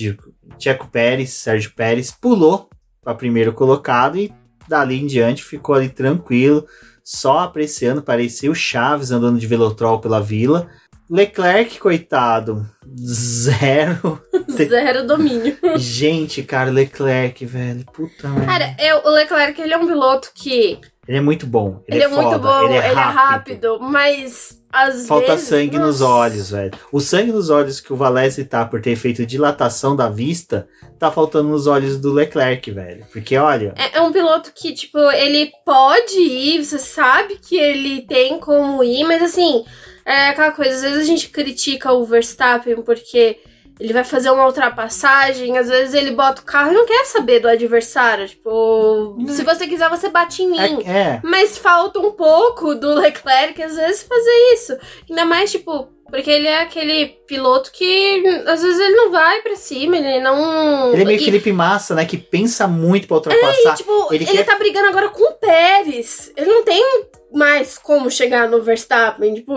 Tcheco Pérez, Sérgio Pérez pulou para primeiro colocado e dali em diante ficou ali tranquilo, só apreciando, parecia o Chaves andando de velotrol pela vila. Leclerc, coitado, zero. Zero domínio. Gente, cara, Leclerc, velho, puta merda. Cara, eu, o Leclerc, ele é um piloto que... Ele é muito bom. Ele, Ele, é, muito foda, bom, ele é rápido. mas às Falta vezes... sangue nos nossa. olhos, velho. O sangue nos olhos que o Valese tá por ter feito dilatação da vista, tá faltando nos olhos do Leclerc, velho. Porque, olha, É, é um piloto que, tipo, ele pode ir, você sabe que ele tem como ir, mas assim, é aquela coisa, às vezes a gente critica o Verstappen porque ele vai fazer uma ultrapassagem, às vezes ele bota o carro e não quer saber do adversário. Tipo, se você quiser, você bate em mim. é, é. Mas falta um pouco do Leclerc, às vezes, fazer isso. Ainda mais, tipo, porque ele é aquele piloto que às vezes ele não vai pra cima, ele não. Ele é meio e- Felipe Massa, né? Que pensa muito pra ultrapassar. e, tipo, ele ele, quer- tá brigando agora com o Pérez. Ele não tem mais como chegar no Verstappen. Tipo.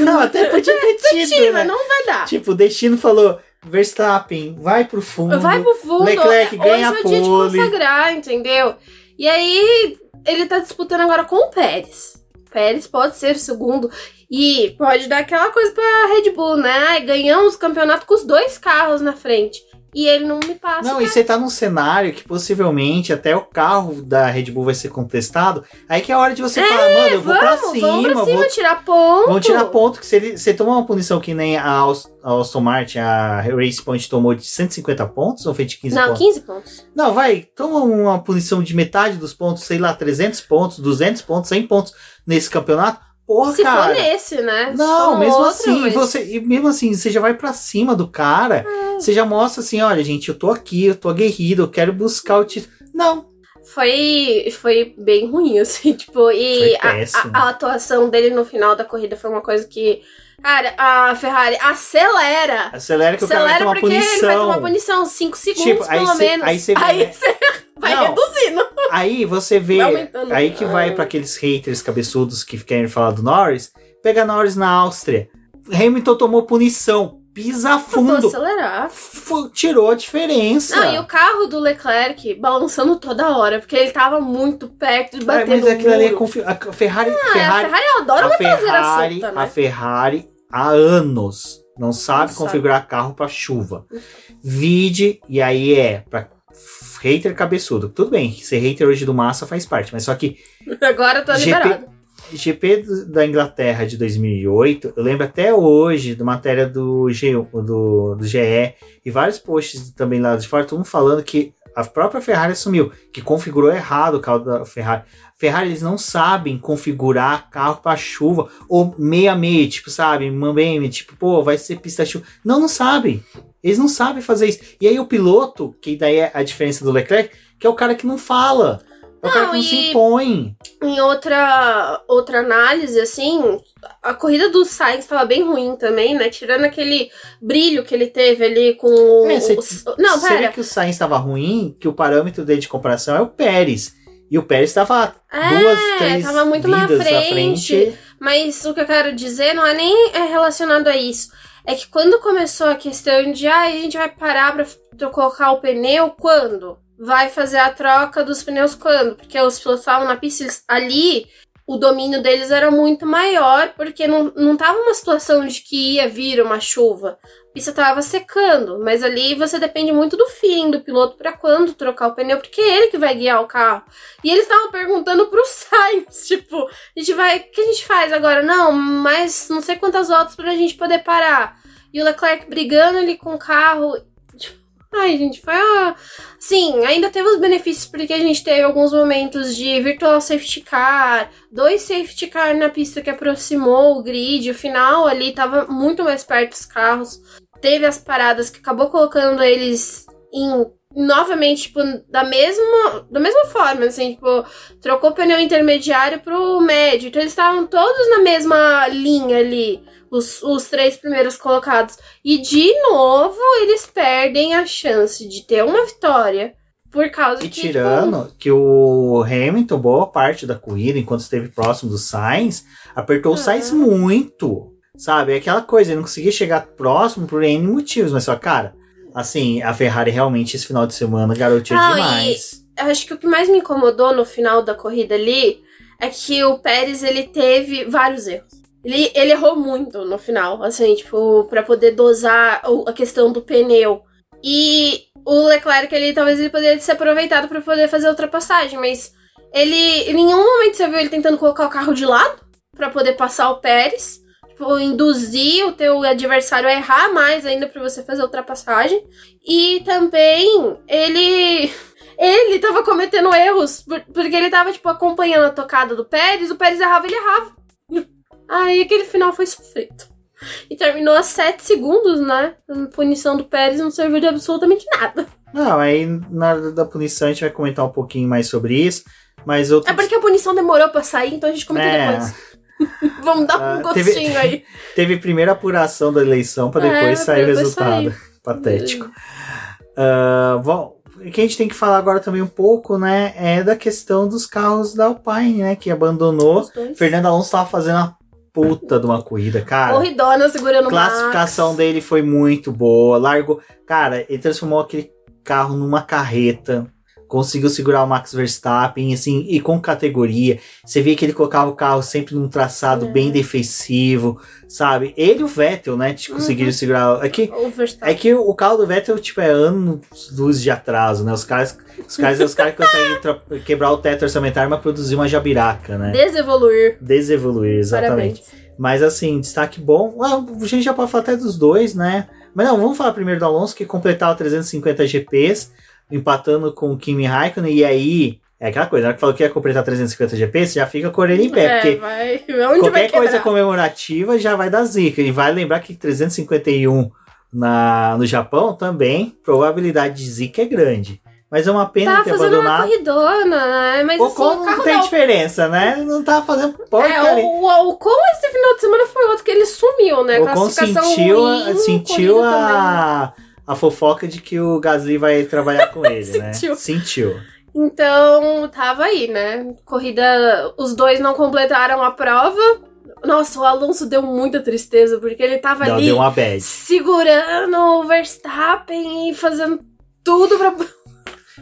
Não, até podia ter tido, Tira, né? não vai dar. Tipo, o Destino falou, Verstappen, vai pro fundo. Vai pro fundo. Leclerc Hoje ganha é o dia de consagrar, entendeu? E aí, ele tá disputando agora com o Pérez. O Pérez pode ser o segundo. E pode dar aquela coisa pra Red Bull, né? Ganhamos o campeonato com os dois carros na frente. E ele não me passa. Não, e você tá num cenário que possivelmente até o carro da Red Bull vai ser contestado. Aí que é a hora de você falar, mano, eu vou pra vamos, cima, vamos pra cima, vou tirar ponto. Vão tirar ponto, que se ele, você tomar uma punição que nem a a Aston Martin, a Race Point tomou de 150 pontos, ou foi de 15 Não, pontos? 15 pontos. Não, vai, toma uma punição de metade dos pontos, sei lá, 300 pontos, 200 pontos, 100 pontos nesse campeonato. Porra, Se cara. for nesse, né? Não, mesmo outro, assim, mas- você, e mesmo assim, você já vai pra cima do cara, você já mostra assim, olha, gente, eu tô aqui, eu tô aguerrido, eu quero buscar o título. Não, Foi, foi bem ruim, assim, tipo, e Foi a, a- a atuação dele no final da corrida foi uma coisa que. Cara, a Ferrari acelera. Acelera que o cara vai Acelera tomar porque ele vai tomar punição. punição 5 segundos, Tipo, pelo cê- menos. aí cê vê, né? Vai Não. reduzindo. Aí você vê, aí que vai pra aqueles haters cabeçudos que querem falar do Norris, pega Norris na Áustria. Hamilton tomou punição, pisa fundo, acelerar. tirou a diferença. Não, e o carro do Leclerc balançando toda hora, porque ele tava muito perto de Ah, bater mas no aquilo ali é muro. confi- a Ferrari, Ah, Ferrari, a Ferrari adora a uma traseira Ferrari, solta, a né? Ferrari há anos não sabe Não configurar carro pra chuva. Vide e aí é pra hater cabeçudo. Tudo bem, ser hater hoje do Massa faz parte, mas só que Agora tá GP liberado. GP da Inglaterra de 2008, eu lembro até hoje da matéria do, G, do, do GE e vários posts também lá de fora, todo mundo falando que a própria Ferrari assumiu que configurou errado o carro da Ferrari. Ferrari, eles não sabem configurar carro para chuva ou meia-meia, tipo, sabe? Mambeme, tipo, pô, vai ser pista chuva. Não, não sabem. Eles não sabem fazer isso. E aí o piloto, que daí é a diferença do Leclerc, que é o cara que não fala. É o cara que não se impõe. Em outra, outra análise, assim, a corrida do Sainz estava bem ruim também, né? Tirando aquele brilho que ele teve ali com o. É, cê- o- não, pera. que o Sainz estava ruim, que o parâmetro dele de comparação é o Pérez. E o Pérez estava duas, É, três tava muito vidas à frente. frente. Mas o que eu quero dizer não é nem é relacionado a isso. É que quando começou a questão de ah, a gente vai parar pra f- colocar o pneu quando? Vai fazer a troca dos pneus quando? Porque os pilotos estavam na pista eles- ali, o domínio deles era muito maior, porque não, não tava uma situação de que ia vir uma chuva. A pista tava secando, mas ali você depende muito do feeling do piloto pra quando trocar o pneu, porque é ele que vai guiar o carro. E eles estavam perguntando pro Sainz, tipo, a gente vai. O que a gente faz agora? Não, mas não sei quantas voltas pra gente poder parar. E o Leclerc brigando ali com o carro. Ai, gente, foi a. Sim, ainda teve os benefícios porque a gente teve alguns momentos de virtual safety car, dois safety car na pista que aproximou o grid, o final ali tava muito mais perto dos carros. Teve as paradas que acabou colocando eles em novamente, tipo, da mesma, da mesma forma, assim, tipo, trocou o pneu intermediário pro médio. Então eles estavam todos na mesma linha ali, os, os três primeiros colocados. E de novo eles perdem a chance de ter uma vitória. Por causa E que. tirando que o Hamilton, boa parte da corrida, enquanto esteve próximo do Sainz, apertou o Ah. Sainz muito. Sabe? É aquela coisa, ele não conseguia chegar próximo por N motivos, mas só, cara, assim, a Ferrari realmente esse final de semana garoteou Não, e- demais. eu acho que o que mais me incomodou no final da corrida ali é que o Pérez ele teve vários erros. Ele, ele errou muito no final, assim, tipo, pra poder dosar a questão do pneu. E o Leclerc, ele talvez ele poderia ser aproveitado pra poder fazer a ultrapassagem, mas ele em nenhum momento você viu ele tentando colocar o carro de lado pra poder passar o Pérez. Tipo, induzir o teu adversário a errar mais ainda pra você fazer a ultrapassagem. E também ele ele tava cometendo erros, por- porque ele tava, tipo, acompanhando a tocada do Pérez, o Pérez errava, ele errava. Aí aquele final foi sofrido. E terminou a 7 segundos, né? A punição do Pérez não serviu de absolutamente nada. Não, aí na hora da punição a gente vai comentar um pouquinho mais sobre isso. Mas outro É porque a punição demorou pra sair, então a gente comenta É. depois. Vamos dar um Ah, teve- gostinho aí. teve primeira apuração da eleição para É, depois sair o resultado. sair. Patético. Ah, bom, o que a gente tem que falar agora também um pouco, né, é da questão dos carros da Alpine, né, que abandonou. Fernando Alonso tava fazendo a puta de uma corrida, cara. Corridona segurando o classificação Max. dele foi muito boa. Largou. Cara, ele transformou aquele carro numa carreta. Conseguiu segurar o Max Verstappen, assim, e com categoria. Você via que ele colocava o carro sempre num traçado É. bem defensivo, sabe? Ele e o Vettel, né? Conseguiram Uhum. segurar. É que, é que o carro do Vettel, tipo, é anos luz de atraso, né? Os caras, os caras, os caras conseguem quebrar o teto orçamentário, mas produzir uma jabiraca, né? Desevoluir. Desevoluir, exatamente. Parabéns. Mas assim, destaque bom. Ah, a gente já pode falar até dos dois, né? Mas não, vamos falar primeiro do Alonso, que completava 350 GPs, empatando com o Kimi Raikkonen. E aí, é aquela coisa, na hora que falou que ia completar 350 GPs, já fica com a orelha em pé, É, porque vai. Qualquer coisa comemorativa já vai dar zica. E vai lembrar que 351 na, no Japão também, probabilidade de zica é grande. Mas é uma pena Tá ter fazendo uma abandonado. corridona, né? Mas O assim, Ocon não tem da diferença, né? Não tá fazendo É, porcaria. o, o Ocon esse final de semana foi outro que ele sumiu, né? O Ocon sentiu, ruim, sentiu a, a fofoca de que o Gasly vai trabalhar com ele, né? Sentiu. Sentiu. Então, tava aí, né? Corrida, os dois não completaram a prova. Nossa, o Alonso deu muita tristeza, porque ele tava Não, ali deu uma bad. segurando o Verstappen e fazendo tudo pra.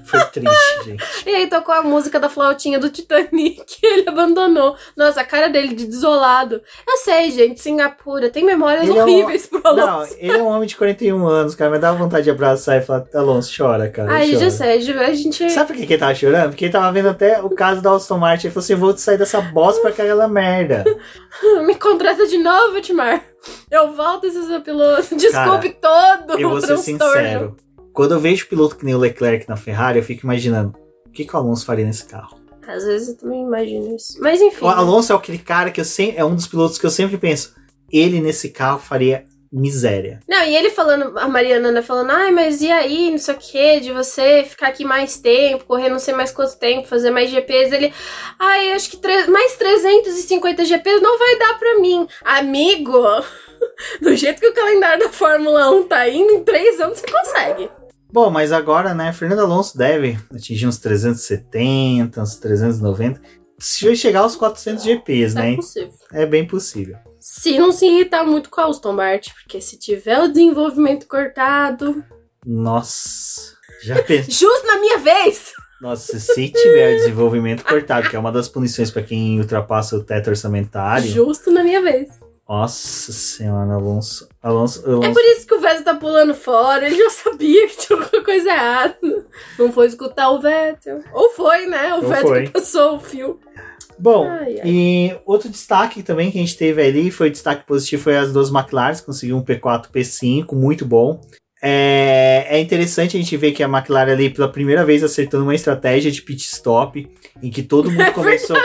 Foi triste, gente. E aí tocou a música da flautinha do Titanic e ele abandonou. Nossa, a cara dele de desolado. Eu sei, gente, Singapura tem memórias Ele é um- horríveis pro Não, Alonso. ele é um homem de 41 anos, cara, mas dá vontade de abraçar e falar, Alonso, chora, cara. Ai, chora. já sei, a gente. Sabe por que ele tava chorando? Porque ele tava vendo até o caso da Aston Martin. Ele falou assim: vou sair dessa bosta pra aquela merda. Me contrata de novo, Timar. Eu volto ser seu piloto. Desculpe todo Eu vou ser transtorno. sincero. Quando eu vejo piloto que nem o Leclerc na Ferrari, eu fico imaginando o que, que o Alonso faria nesse carro. Às vezes eu também imagino isso. Mas enfim. O Alonso é aquele cara que eu sempre, é um dos pilotos que eu sempre penso. Ele nesse carro faria miséria. Não, e ele falando, a Mariana né, falando, ai, mas e aí, não sei o que, de você ficar aqui mais tempo, correr não sei mais quanto tempo, fazer mais GPs. Ele, ai, acho que mais 350 GPs não vai dar pra mim. Amigo, do jeito que o calendário da Fórmula 1 tá indo, em três anos você consegue. Bom, mas agora, né, Fernando Alonso deve atingir uns 370, uns 390. Se chegar aos 400 GPs, É né? possível. É bem possível. Se não se irritar muito com a Aston Martin, porque se tiver o desenvolvimento cortado. Nossa. Já pensou? Justo na minha vez! Nossa, se tiver desenvolvimento cortado, que é uma das punições pra quem ultrapassa o teto orçamentário. Justo na minha vez. Nossa senhora, Alonso. Alonso, Alonso É por isso que o Vettel tá pulando fora. Ele já sabia que tinha alguma coisa errada. Não foi escutar o Vettel. Ou foi, né? O Ou Vettel foi. que passou o fio. Bom, Ai, ai. e outro destaque também que a gente teve ali, foi destaque positivo, foi as duas McLaren, que conseguiu um P4, P5, muito bom. É, é interessante a gente ver que a McLaren ali pela primeira vez acertando uma estratégia de pit stop, em que todo mundo começou,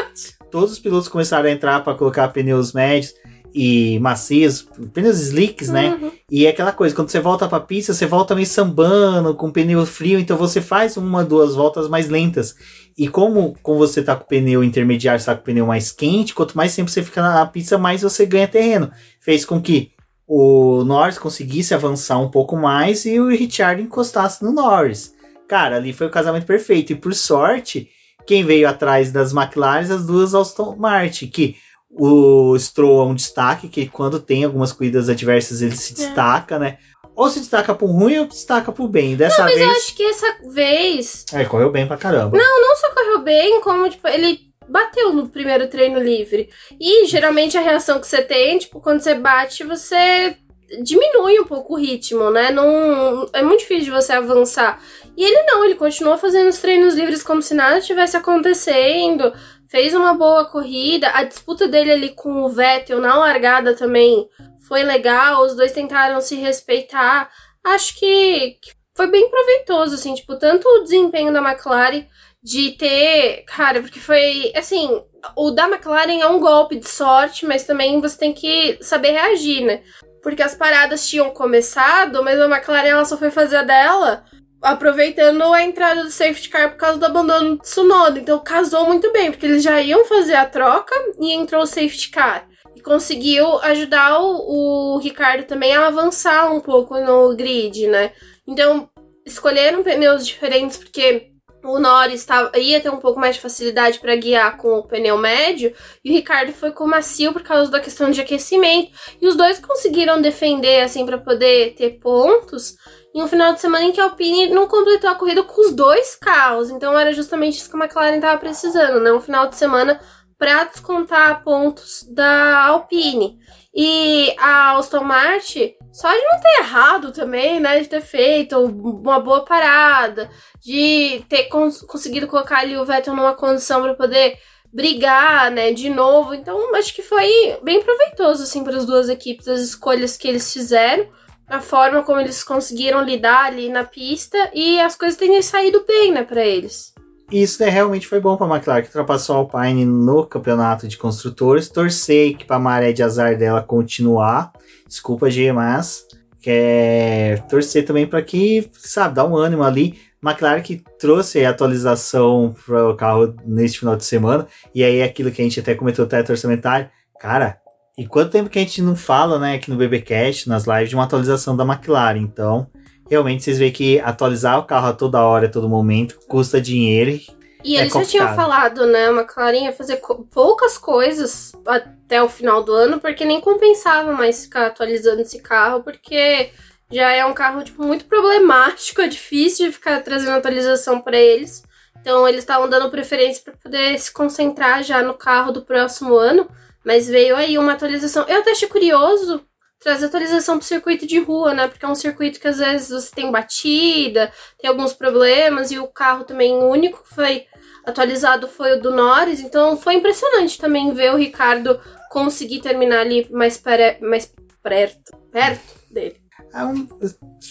todos os pilotos começaram a entrar para colocar pneus médios e macios, pneus slicks, né? Uhum. E é aquela coisa, quando você volta pra pista, você volta meio sambando, com pneu frio, então você faz uma, duas voltas mais lentas. E como, como você tá com o pneu intermediário, você tá com o pneu mais quente, quanto mais tempo você fica na pista, mais você ganha terreno. Fez com que o Norris conseguisse avançar um pouco mais e o Richard encostasse no Norris. Cara, ali foi o casamento perfeito. E por sorte, quem veio atrás das McLaren, as duas Aston Martin, que o Stroll é um destaque, que quando tem algumas corridas adversas ele se É. destaca, né? Ou se destaca pro ruim ou se destaca pro bem. Dessa Mas eu vez. acho que essa vez É, correu bem pra caramba. não só correu bem, como tipo, ele bateu no primeiro treino livre. E geralmente a reação que você tem, tipo, quando você bate, você diminui um pouco o ritmo, né? Não, é muito difícil de você avançar. E ele não, ele continuou fazendo os treinos livres como se nada tivesse acontecendo. Fez uma boa corrida. A disputa dele ali com o Vettel na largada também foi legal. Os dois tentaram se respeitar. Acho que, foi bem proveitoso, assim, tipo, tanto o desempenho da McLaren de ter. Cara, porque foi. Assim, o da McLaren é um golpe de sorte, mas também você tem que saber reagir, né? Porque as paradas tinham começado, mas a McLaren ela só foi fazer a dela aproveitando a entrada do safety car por causa do abandono do Tsunoda. Então casou muito bem, porque eles já iam fazer a troca e entrou o safety car. E conseguiu ajudar o, o Ricardo também a avançar um pouco no grid, né? Então, escolheram pneus diferentes porque o Norris tava, ia ter um pouco mais de facilidade para guiar com o pneu médio e o Ricardo foi com o macio por causa da questão de aquecimento. E os dois conseguiram defender assim para poder ter pontos em um final de semana em que a Alpine não completou a corrida com os dois carros. Então era justamente isso que a McLaren estava precisando, né? Um final de semana para descontar pontos da Alpine. E a Aston Martin, só de não ter errado também, né? De ter feito uma boa parada, de ter cons conseguido colocar ali o Vettel numa condição para poder brigar, né, de novo. Então, acho que foi bem proveitoso, assim, para as duas equipes, as escolhas que eles fizeram, a forma como eles conseguiram lidar ali na pista e as coisas têm saído bem, né, para eles. Isso né, realmente foi bom para McLaren, que ultrapassou a Alpine no campeonato de construtores. Torcer que para a maré de azar dela continuar. Desculpa, G, mas quer torcer também para que, sabe, dar um ânimo ali. McLaren que trouxe a atualização para o carro neste final de semana, e aí aquilo que a gente até comentou teto orçamentário, cara, e quanto tempo que a gente não fala, né, aqui no BBcast, nas lives, de uma atualização da McLaren, então, realmente vocês veem que atualizar o carro a toda hora, a todo momento, custa dinheiro. E É eles já tinham complicado. falado, né? A McLaren ia fazer poucas coisas até o final do ano, porque nem compensava mais ficar atualizando esse carro, porque já é um carro tipo, muito problemático, é difícil de ficar trazendo atualização para eles. Então eles estavam dando preferência para poder se concentrar já no carro do próximo ano, mas veio aí uma atualização. Eu até achei curioso trazer atualização pro circuito de rua, né? Porque é um circuito que às vezes você tem batida, tem alguns problemas e o carro também o único que foi atualizado foi o do Norris, então foi impressionante também ver o Ricardo conseguir terminar ali mais, pere- mais perto, perto dele. É um-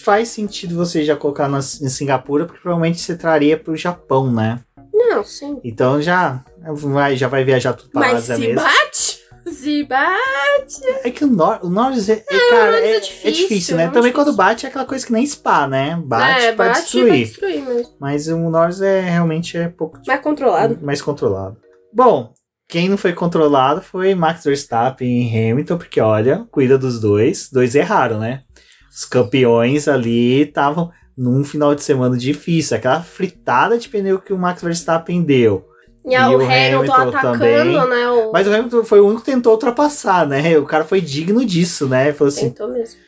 faz sentido você já colocar na, em Singapura, porque provavelmente você traria para o Japão, né? Não, sim. Então já vai, já vai viajar tudo para Mas Ásia se mesmo. bate, se bate. É que o, Nor o Norris é, é, cara, Norris é, é é difícil, difícil, é né? muito Também quando difícil. bate é aquela coisa que nem spa, né? Bate é, pra bate destruir. destruir mesmo. Mas o Norris é realmente é pouco Mais controlado. mais controlado. Bom, quem não foi controlado foi Max Verstappen e Hamilton, porque olha, cuida dos dois. Dois erraram, né? Os campeões ali estavam num final de semana difícil. Aquela fritada de pneu que o Max Verstappen deu. E, E o o Hamilton, Hamilton atacando, também. né? O... Mas o Hamilton foi o único que tentou ultrapassar, né? O cara foi digno disso, né? Falou assim: Tentou mesmo.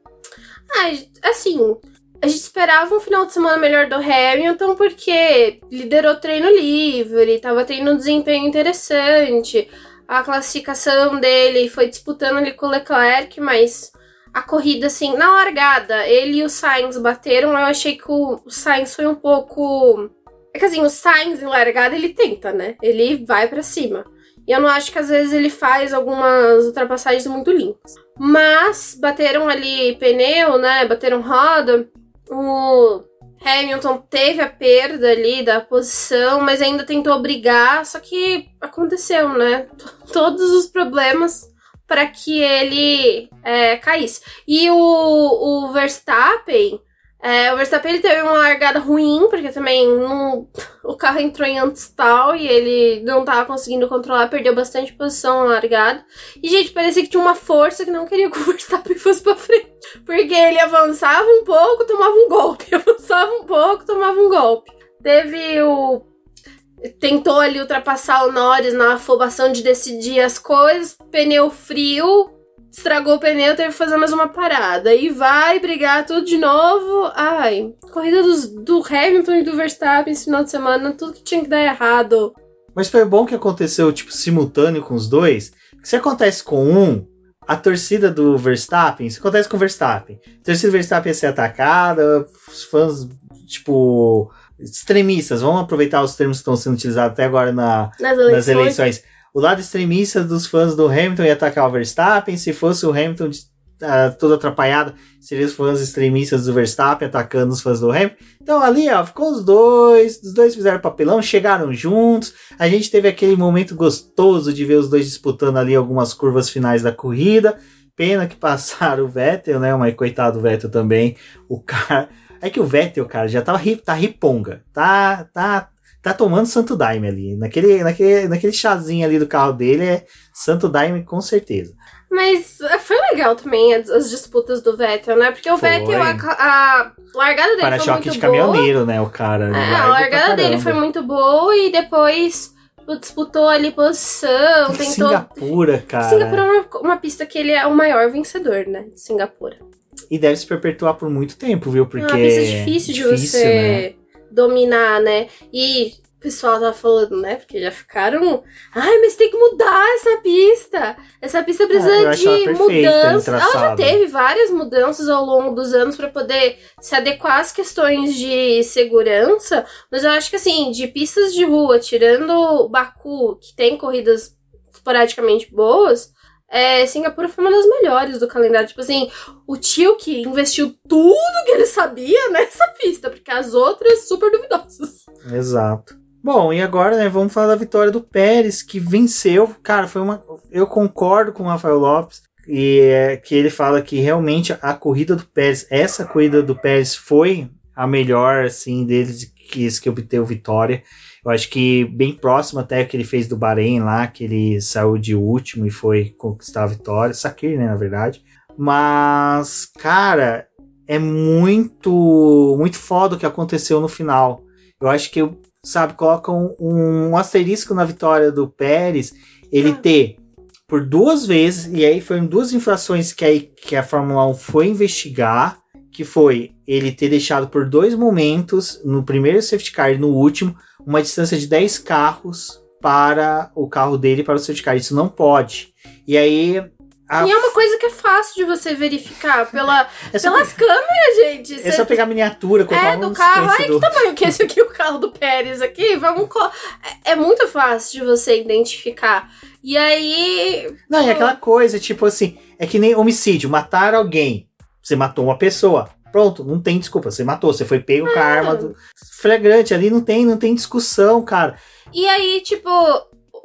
Ah, assim, a gente esperava um final de semana melhor do Hamilton porque liderou treino livre, tava tendo um desempenho interessante. A classificação dele foi disputando ali com o Leclerc, mas a corrida, assim, na largada, ele e o Sainz bateram. Eu achei que o Sainz foi um pouco. É que assim, o Sainz em largada ele tenta, né? Ele vai pra cima. E eu não acho que às vezes ele faz algumas ultrapassagens muito limpas. Mas bateram ali pneu, né? Bateram roda. O Hamilton teve a perda ali da posição, mas ainda tentou brigar. Só que aconteceu, né? Todos os problemas para que ele é, caísse. E o, o Verstappen. É, o Verstappen ele teve uma largada ruim, porque também não- o carro entrou em anti-stall e ele não tava conseguindo controlar, perdeu bastante posição na largada. E, gente, parecia que tinha uma força que não queria que o Verstappen fosse pra frente. Porque ele avançava um pouco, tomava um golpe. Avançava um pouco, tomava um golpe. Teve o. Tentou ali ultrapassar o Norris na afobação de decidir as coisas. Pneu frio. Estragou o pneu, teve que fazer mais uma parada. E vai brigar tudo de novo. Ai, corrida dos, do Hamilton e do Verstappen esse final de semana, tudo que tinha que dar errado. Mas foi bom que aconteceu, tipo, simultâneo com os dois. Se acontece com um, a torcida do Verstappen, se acontece com o Verstappen, a torcida do Verstappen ia ser atacada, os fãs, tipo, extremistas, vamos aproveitar os termos que estão sendo utilizados até agora na, Nas eleições. nas eleições. O lado extremista dos fãs do Hamilton ia atacar o Verstappen, se fosse o Hamilton ah, todo atrapalhado, seriam os fãs extremistas do Verstappen atacando os fãs do Hamilton. Então ali, ó, ficou os dois, os dois fizeram papelão, chegaram juntos. A gente teve aquele momento gostoso de ver os dois disputando ali algumas curvas finais da corrida. Pena que passaram o Vettel, né? Mas coitado do Vettel também. O cara. É que o Vettel, cara, já tava ri- tá riponga. Tá, tá, tá tomando Santo Daime ali. Naquele, naquele, naquele chazinho ali do carro dele é Santo Daime com certeza. Mas é, foi legal também as, as disputas do Vettel, né? Porque o Foi. Vettel, a, a largada dele foi Para-choque muito de boa. caminhoneiro, né? O cara. É, larga a largada dele foi muito boa e depois disputou ali posição, tentou. Singapura, cara. Singapura é uma, uma pista que ele é o maior vencedor, né? de Singapura. E deve se perpetuar por muito tempo, viu? Porque é uma pista difícil de você dominar, né? E o pessoal tava falando, né? Porque já ficaram. Ai, mas tem que mudar essa pista. Essa pista precisa Ah, acho ela de perfeita em mudança. Ela já teve várias mudanças ao longo dos anos pra poder se adequar às questões de segurança. Mas eu acho que assim, de pistas de rua, tirando o Baku, que tem corridas esporadicamente boas. É, Singapura foi uma das melhores do calendário. Tipo assim, o tio que investiu tudo que ele sabia nessa pista, porque as outras super duvidosas. Exato. Bom, e agora, né, vamos falar da vitória do Pérez, que venceu. Cara, foi uma. Eu concordo com o Rafael Lopes. E é, que ele fala que realmente a corrida do Pérez, essa corrida do Pérez foi a melhor, assim, deles, quis que obteve vitória. Eu acho que bem próximo até que ele fez do Bahrein lá, que ele saiu de último e foi conquistar a vitória. Sakir, né, na verdade. Mas, cara, é muito, muito foda o que aconteceu no final. Eu acho que, sabe, colocam um, um asterisco na vitória do Pérez, ele ah. ter por duas vezes, e aí foram duas infrações que, aí, que a Fórmula 1 foi investigar, que foi ele ter deixado por dois momentos, no primeiro safety car e no último, uma distância de 10 carros para o carro dele para o safety car. Isso não pode. E aí a... E é uma coisa que é fácil de você verificar pela, é pelas câmeras, gente. É só pegar a miniatura, colocar É, do carro. Ai, que tamanho que é esse aqui, o carro do Pérez aqui? Vamos... É, é muito fácil de você identificar. E aí. Não, é aquela coisa, tipo assim, é que nem homicídio, matar alguém. Você matou uma pessoa. Pronto, não tem desculpa. Você matou, você foi pego com a arma do... flagrante. Ali não tem, não tem discussão, cara. E aí, tipo,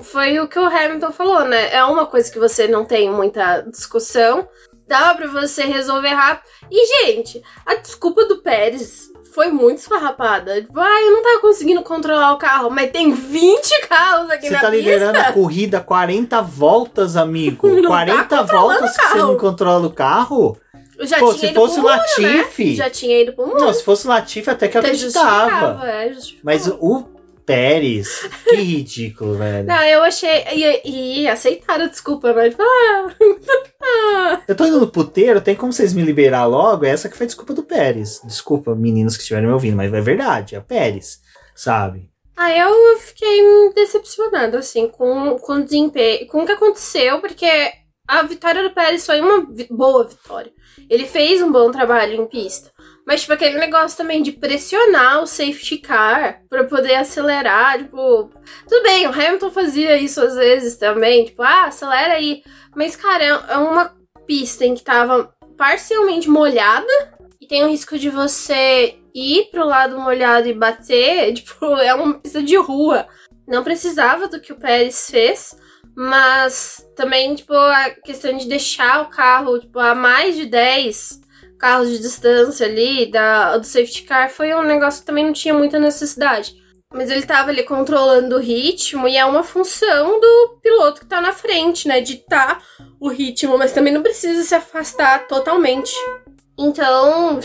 foi o que o Hamilton falou, né? É uma coisa que você não tem muita discussão. Dá pra você resolver rápido. E, gente, a desculpa do Pérez foi muito esfarrapada. Tipo, ah, eu não tava conseguindo controlar o carro, mas tem 20 carros aqui você na tá pista. Você tá liderando a corrida 40 voltas, amigo. Não 40 tá voltas que você não controla o carro? Já Pô, se fosse o né? Latifi. Né? Já tinha ido pro mundo. Não, se fosse o Latifi, até que eu acreditava. É, mas o Pérez. Que ridículo, velho. Não, eu achei. E, e aceitaram, desculpa, mas. Ah, eu tô indo no puteiro, tem como vocês me liberar logo? Essa que foi a desculpa do Pérez. Desculpa, meninos que estiverem me ouvindo, mas é verdade, é o Pérez, sabe? Ah, eu fiquei decepcionada, assim, com, com o desempenho, com o que aconteceu, porque a vitória do Pérez foi uma boa vitória. Ele fez um bom trabalho em pista. Mas, tipo, aquele negócio também de pressionar o safety car pra poder acelerar, tipo. Tudo bem, o Hamilton fazia isso às vezes também, tipo, ah, acelera aí. Mas, cara, é, é uma pista em que tava parcialmente molhada e tem o risco de você ir pro lado molhado e bater. Tipo, é uma pista de rua. Não precisava do que o Pérez fez. Mas também, tipo, a questão de deixar o carro, tipo, a mais de 10 carros de distância ali, da, do safety car, foi um negócio que também não tinha muita necessidade. Mas ele tava ali controlando o ritmo e é uma função do piloto que tá na frente, né? Ditar o ritmo, mas também não precisa se afastar totalmente. Então,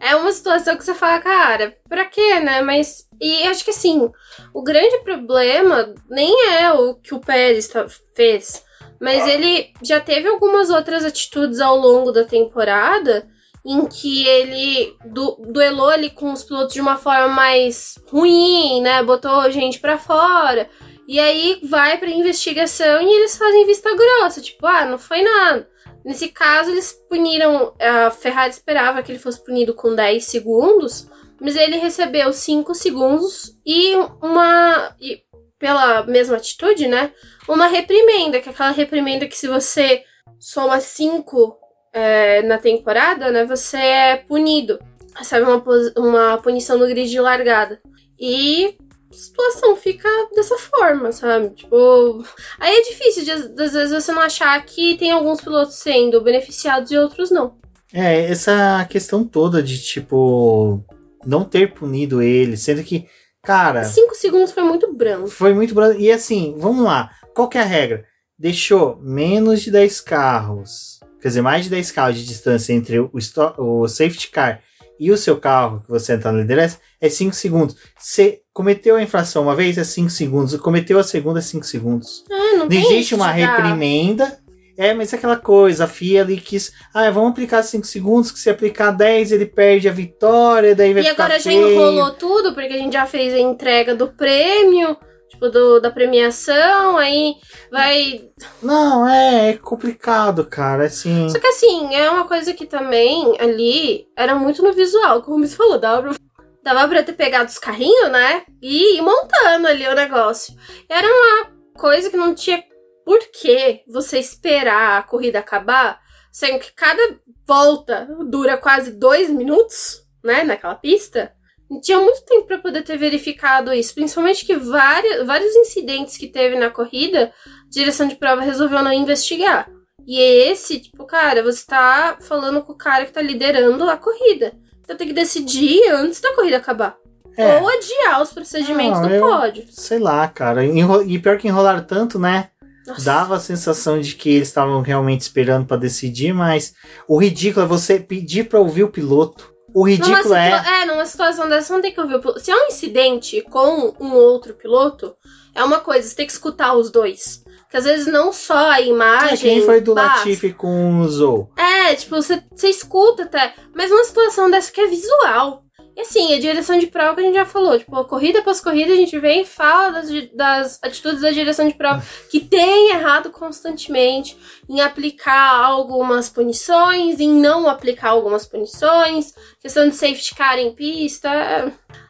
é uma situação que você fala, cara, pra quê, né? Mas. E acho que assim, o grande problema nem é o que o Pérez tá, fez, mas ele já teve algumas outras atitudes ao longo da temporada em que ele du duelou ali com os pilotos de uma forma mais ruim, né? Botou gente para fora. E aí vai pra investigação e eles fazem vista grossa, tipo, ah, não foi nada. Nesse caso, eles puniram. A Ferrari esperava que ele fosse punido com 10 segundos, mas ele recebeu 5 segundos e uma. E pela mesma atitude, né? Uma reprimenda, que é aquela reprimenda que se você soma 5 é, na temporada, né, você é punido. Recebe uma, uma punição no grid de largada. E a situação fica dessa forma, sabe? Tipo. Aí é difícil, de, às vezes, você não achar que tem alguns pilotos sendo beneficiados e outros não. É, essa questão toda de, tipo, não ter punido ele, sendo que, cara. Cinco segundos foi muito branco. Foi muito branco. E assim, vamos lá. Qual que é a regra? Deixou menos de 10 carros quer dizer, mais de 10 carros de distância entre o, o safety car e o seu carro que você está na liderança, é 5 segundos. Você cometeu a infração uma vez, é 5 segundos. Cometeu a segunda, é 5 segundos. Ah, não, não existe uma reprimenda. É, mas é aquela coisa, a FIA ali quis. Ah, vamos aplicar 5 segundos, que se aplicar 10 ele perde a vitória, daí vai e. E agora já enrolou tudo, porque a gente já fez a entrega do prêmio tipo, do, da premiação, aí vai. Não, é, é complicado, cara, assim. Só que assim, é uma coisa que também ali era muito no visual, como você falou, dava pra, dava pra ter pegado os carrinhos, né? E ir montando ali o negócio. Era uma coisa que não tinha por que você esperar a corrida acabar, sendo que cada volta dura quase dois minutos, né, naquela pista tinha muito tempo para poder ter verificado isso, principalmente que vários, vários incidentes que teve na corrida, a direção de prova resolveu não investigar. E esse, tipo, cara, você tá falando com o cara que tá liderando a corrida. Então tem que decidir antes da corrida acabar. É. Ou adiar os procedimentos Não, do eu- pódio. Sei lá, cara. Enro- E pior que enrolaram tanto, né? Nossa. Dava a sensação de que eles estavam realmente esperando pra decidir, mas o ridículo é você pedir pra ouvir o piloto. O ridículo situa- é. é, numa situação dessa, não tem que ouvir o piloto. Se é um incidente com um outro piloto, é uma coisa, você tem que escutar os dois. Porque às vezes não só a É, imagem. quem foi do basta. Latifi com o Zou? É, tipo, você, você escuta até. Mas numa situação dessa que é visual. E assim, a direção de prova que a gente já falou, tipo, corrida após corrida a gente vem e fala das, das atitudes da direção de prova que tem errado constantemente em aplicar algumas punições, em não aplicar algumas punições, questão de safety car em pista.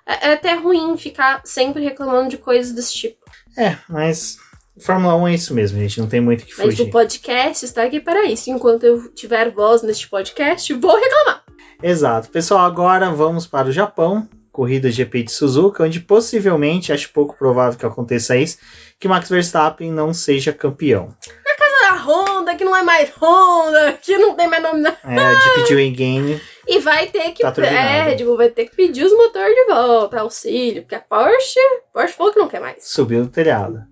É, é até ruim ficar sempre reclamando de coisas desse tipo. É, mas Fórmula 1 é isso mesmo, gente. Não tem muito o que Mas fugir. o podcast está aqui para isso. Enquanto eu tiver voz neste podcast, vou reclamar. Exato. Pessoal, agora vamos para o Japão. Corrida GP de Suzuka, onde possivelmente, acho pouco provável que aconteça isso, que Max Verstappen não seja campeão. a Honda, que não é mais Honda, que não tem mais nome. na- É, a Deep Joy Game E vai ter que. Tá é, Red Bull vai ter que pedir os motores de volta, auxílio, porque a Porsche. Porsche falou que não quer mais. subiu do telhado.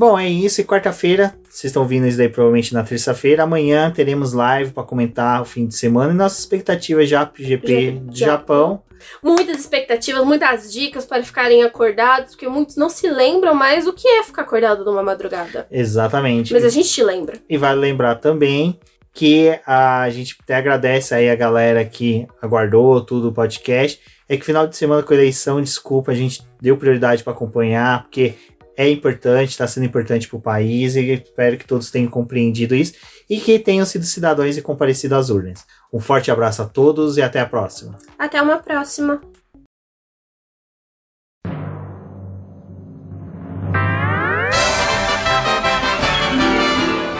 Bom, é isso. E quarta-feira, vocês estão vindo isso daí provavelmente na terça-feira. Amanhã teremos live para comentar o fim de semana e nossa expectativa já pro GP Já- de Japão. Muitas expectativas, muitas dicas para ficarem acordados, porque muitos não se lembram mais o que é ficar acordado numa madrugada. Exatamente. Mas a gente te lembra. E vale lembrar também que a gente até agradece aí a galera que aguardou tudo o podcast. É que final de semana com eleição, desculpa, a gente deu prioridade para acompanhar, porque é importante, está sendo importante para o país e espero que todos tenham compreendido isso e que tenham sido cidadãos e comparecido às urnas. Um forte abraço a todos e até a próxima. Até uma próxima.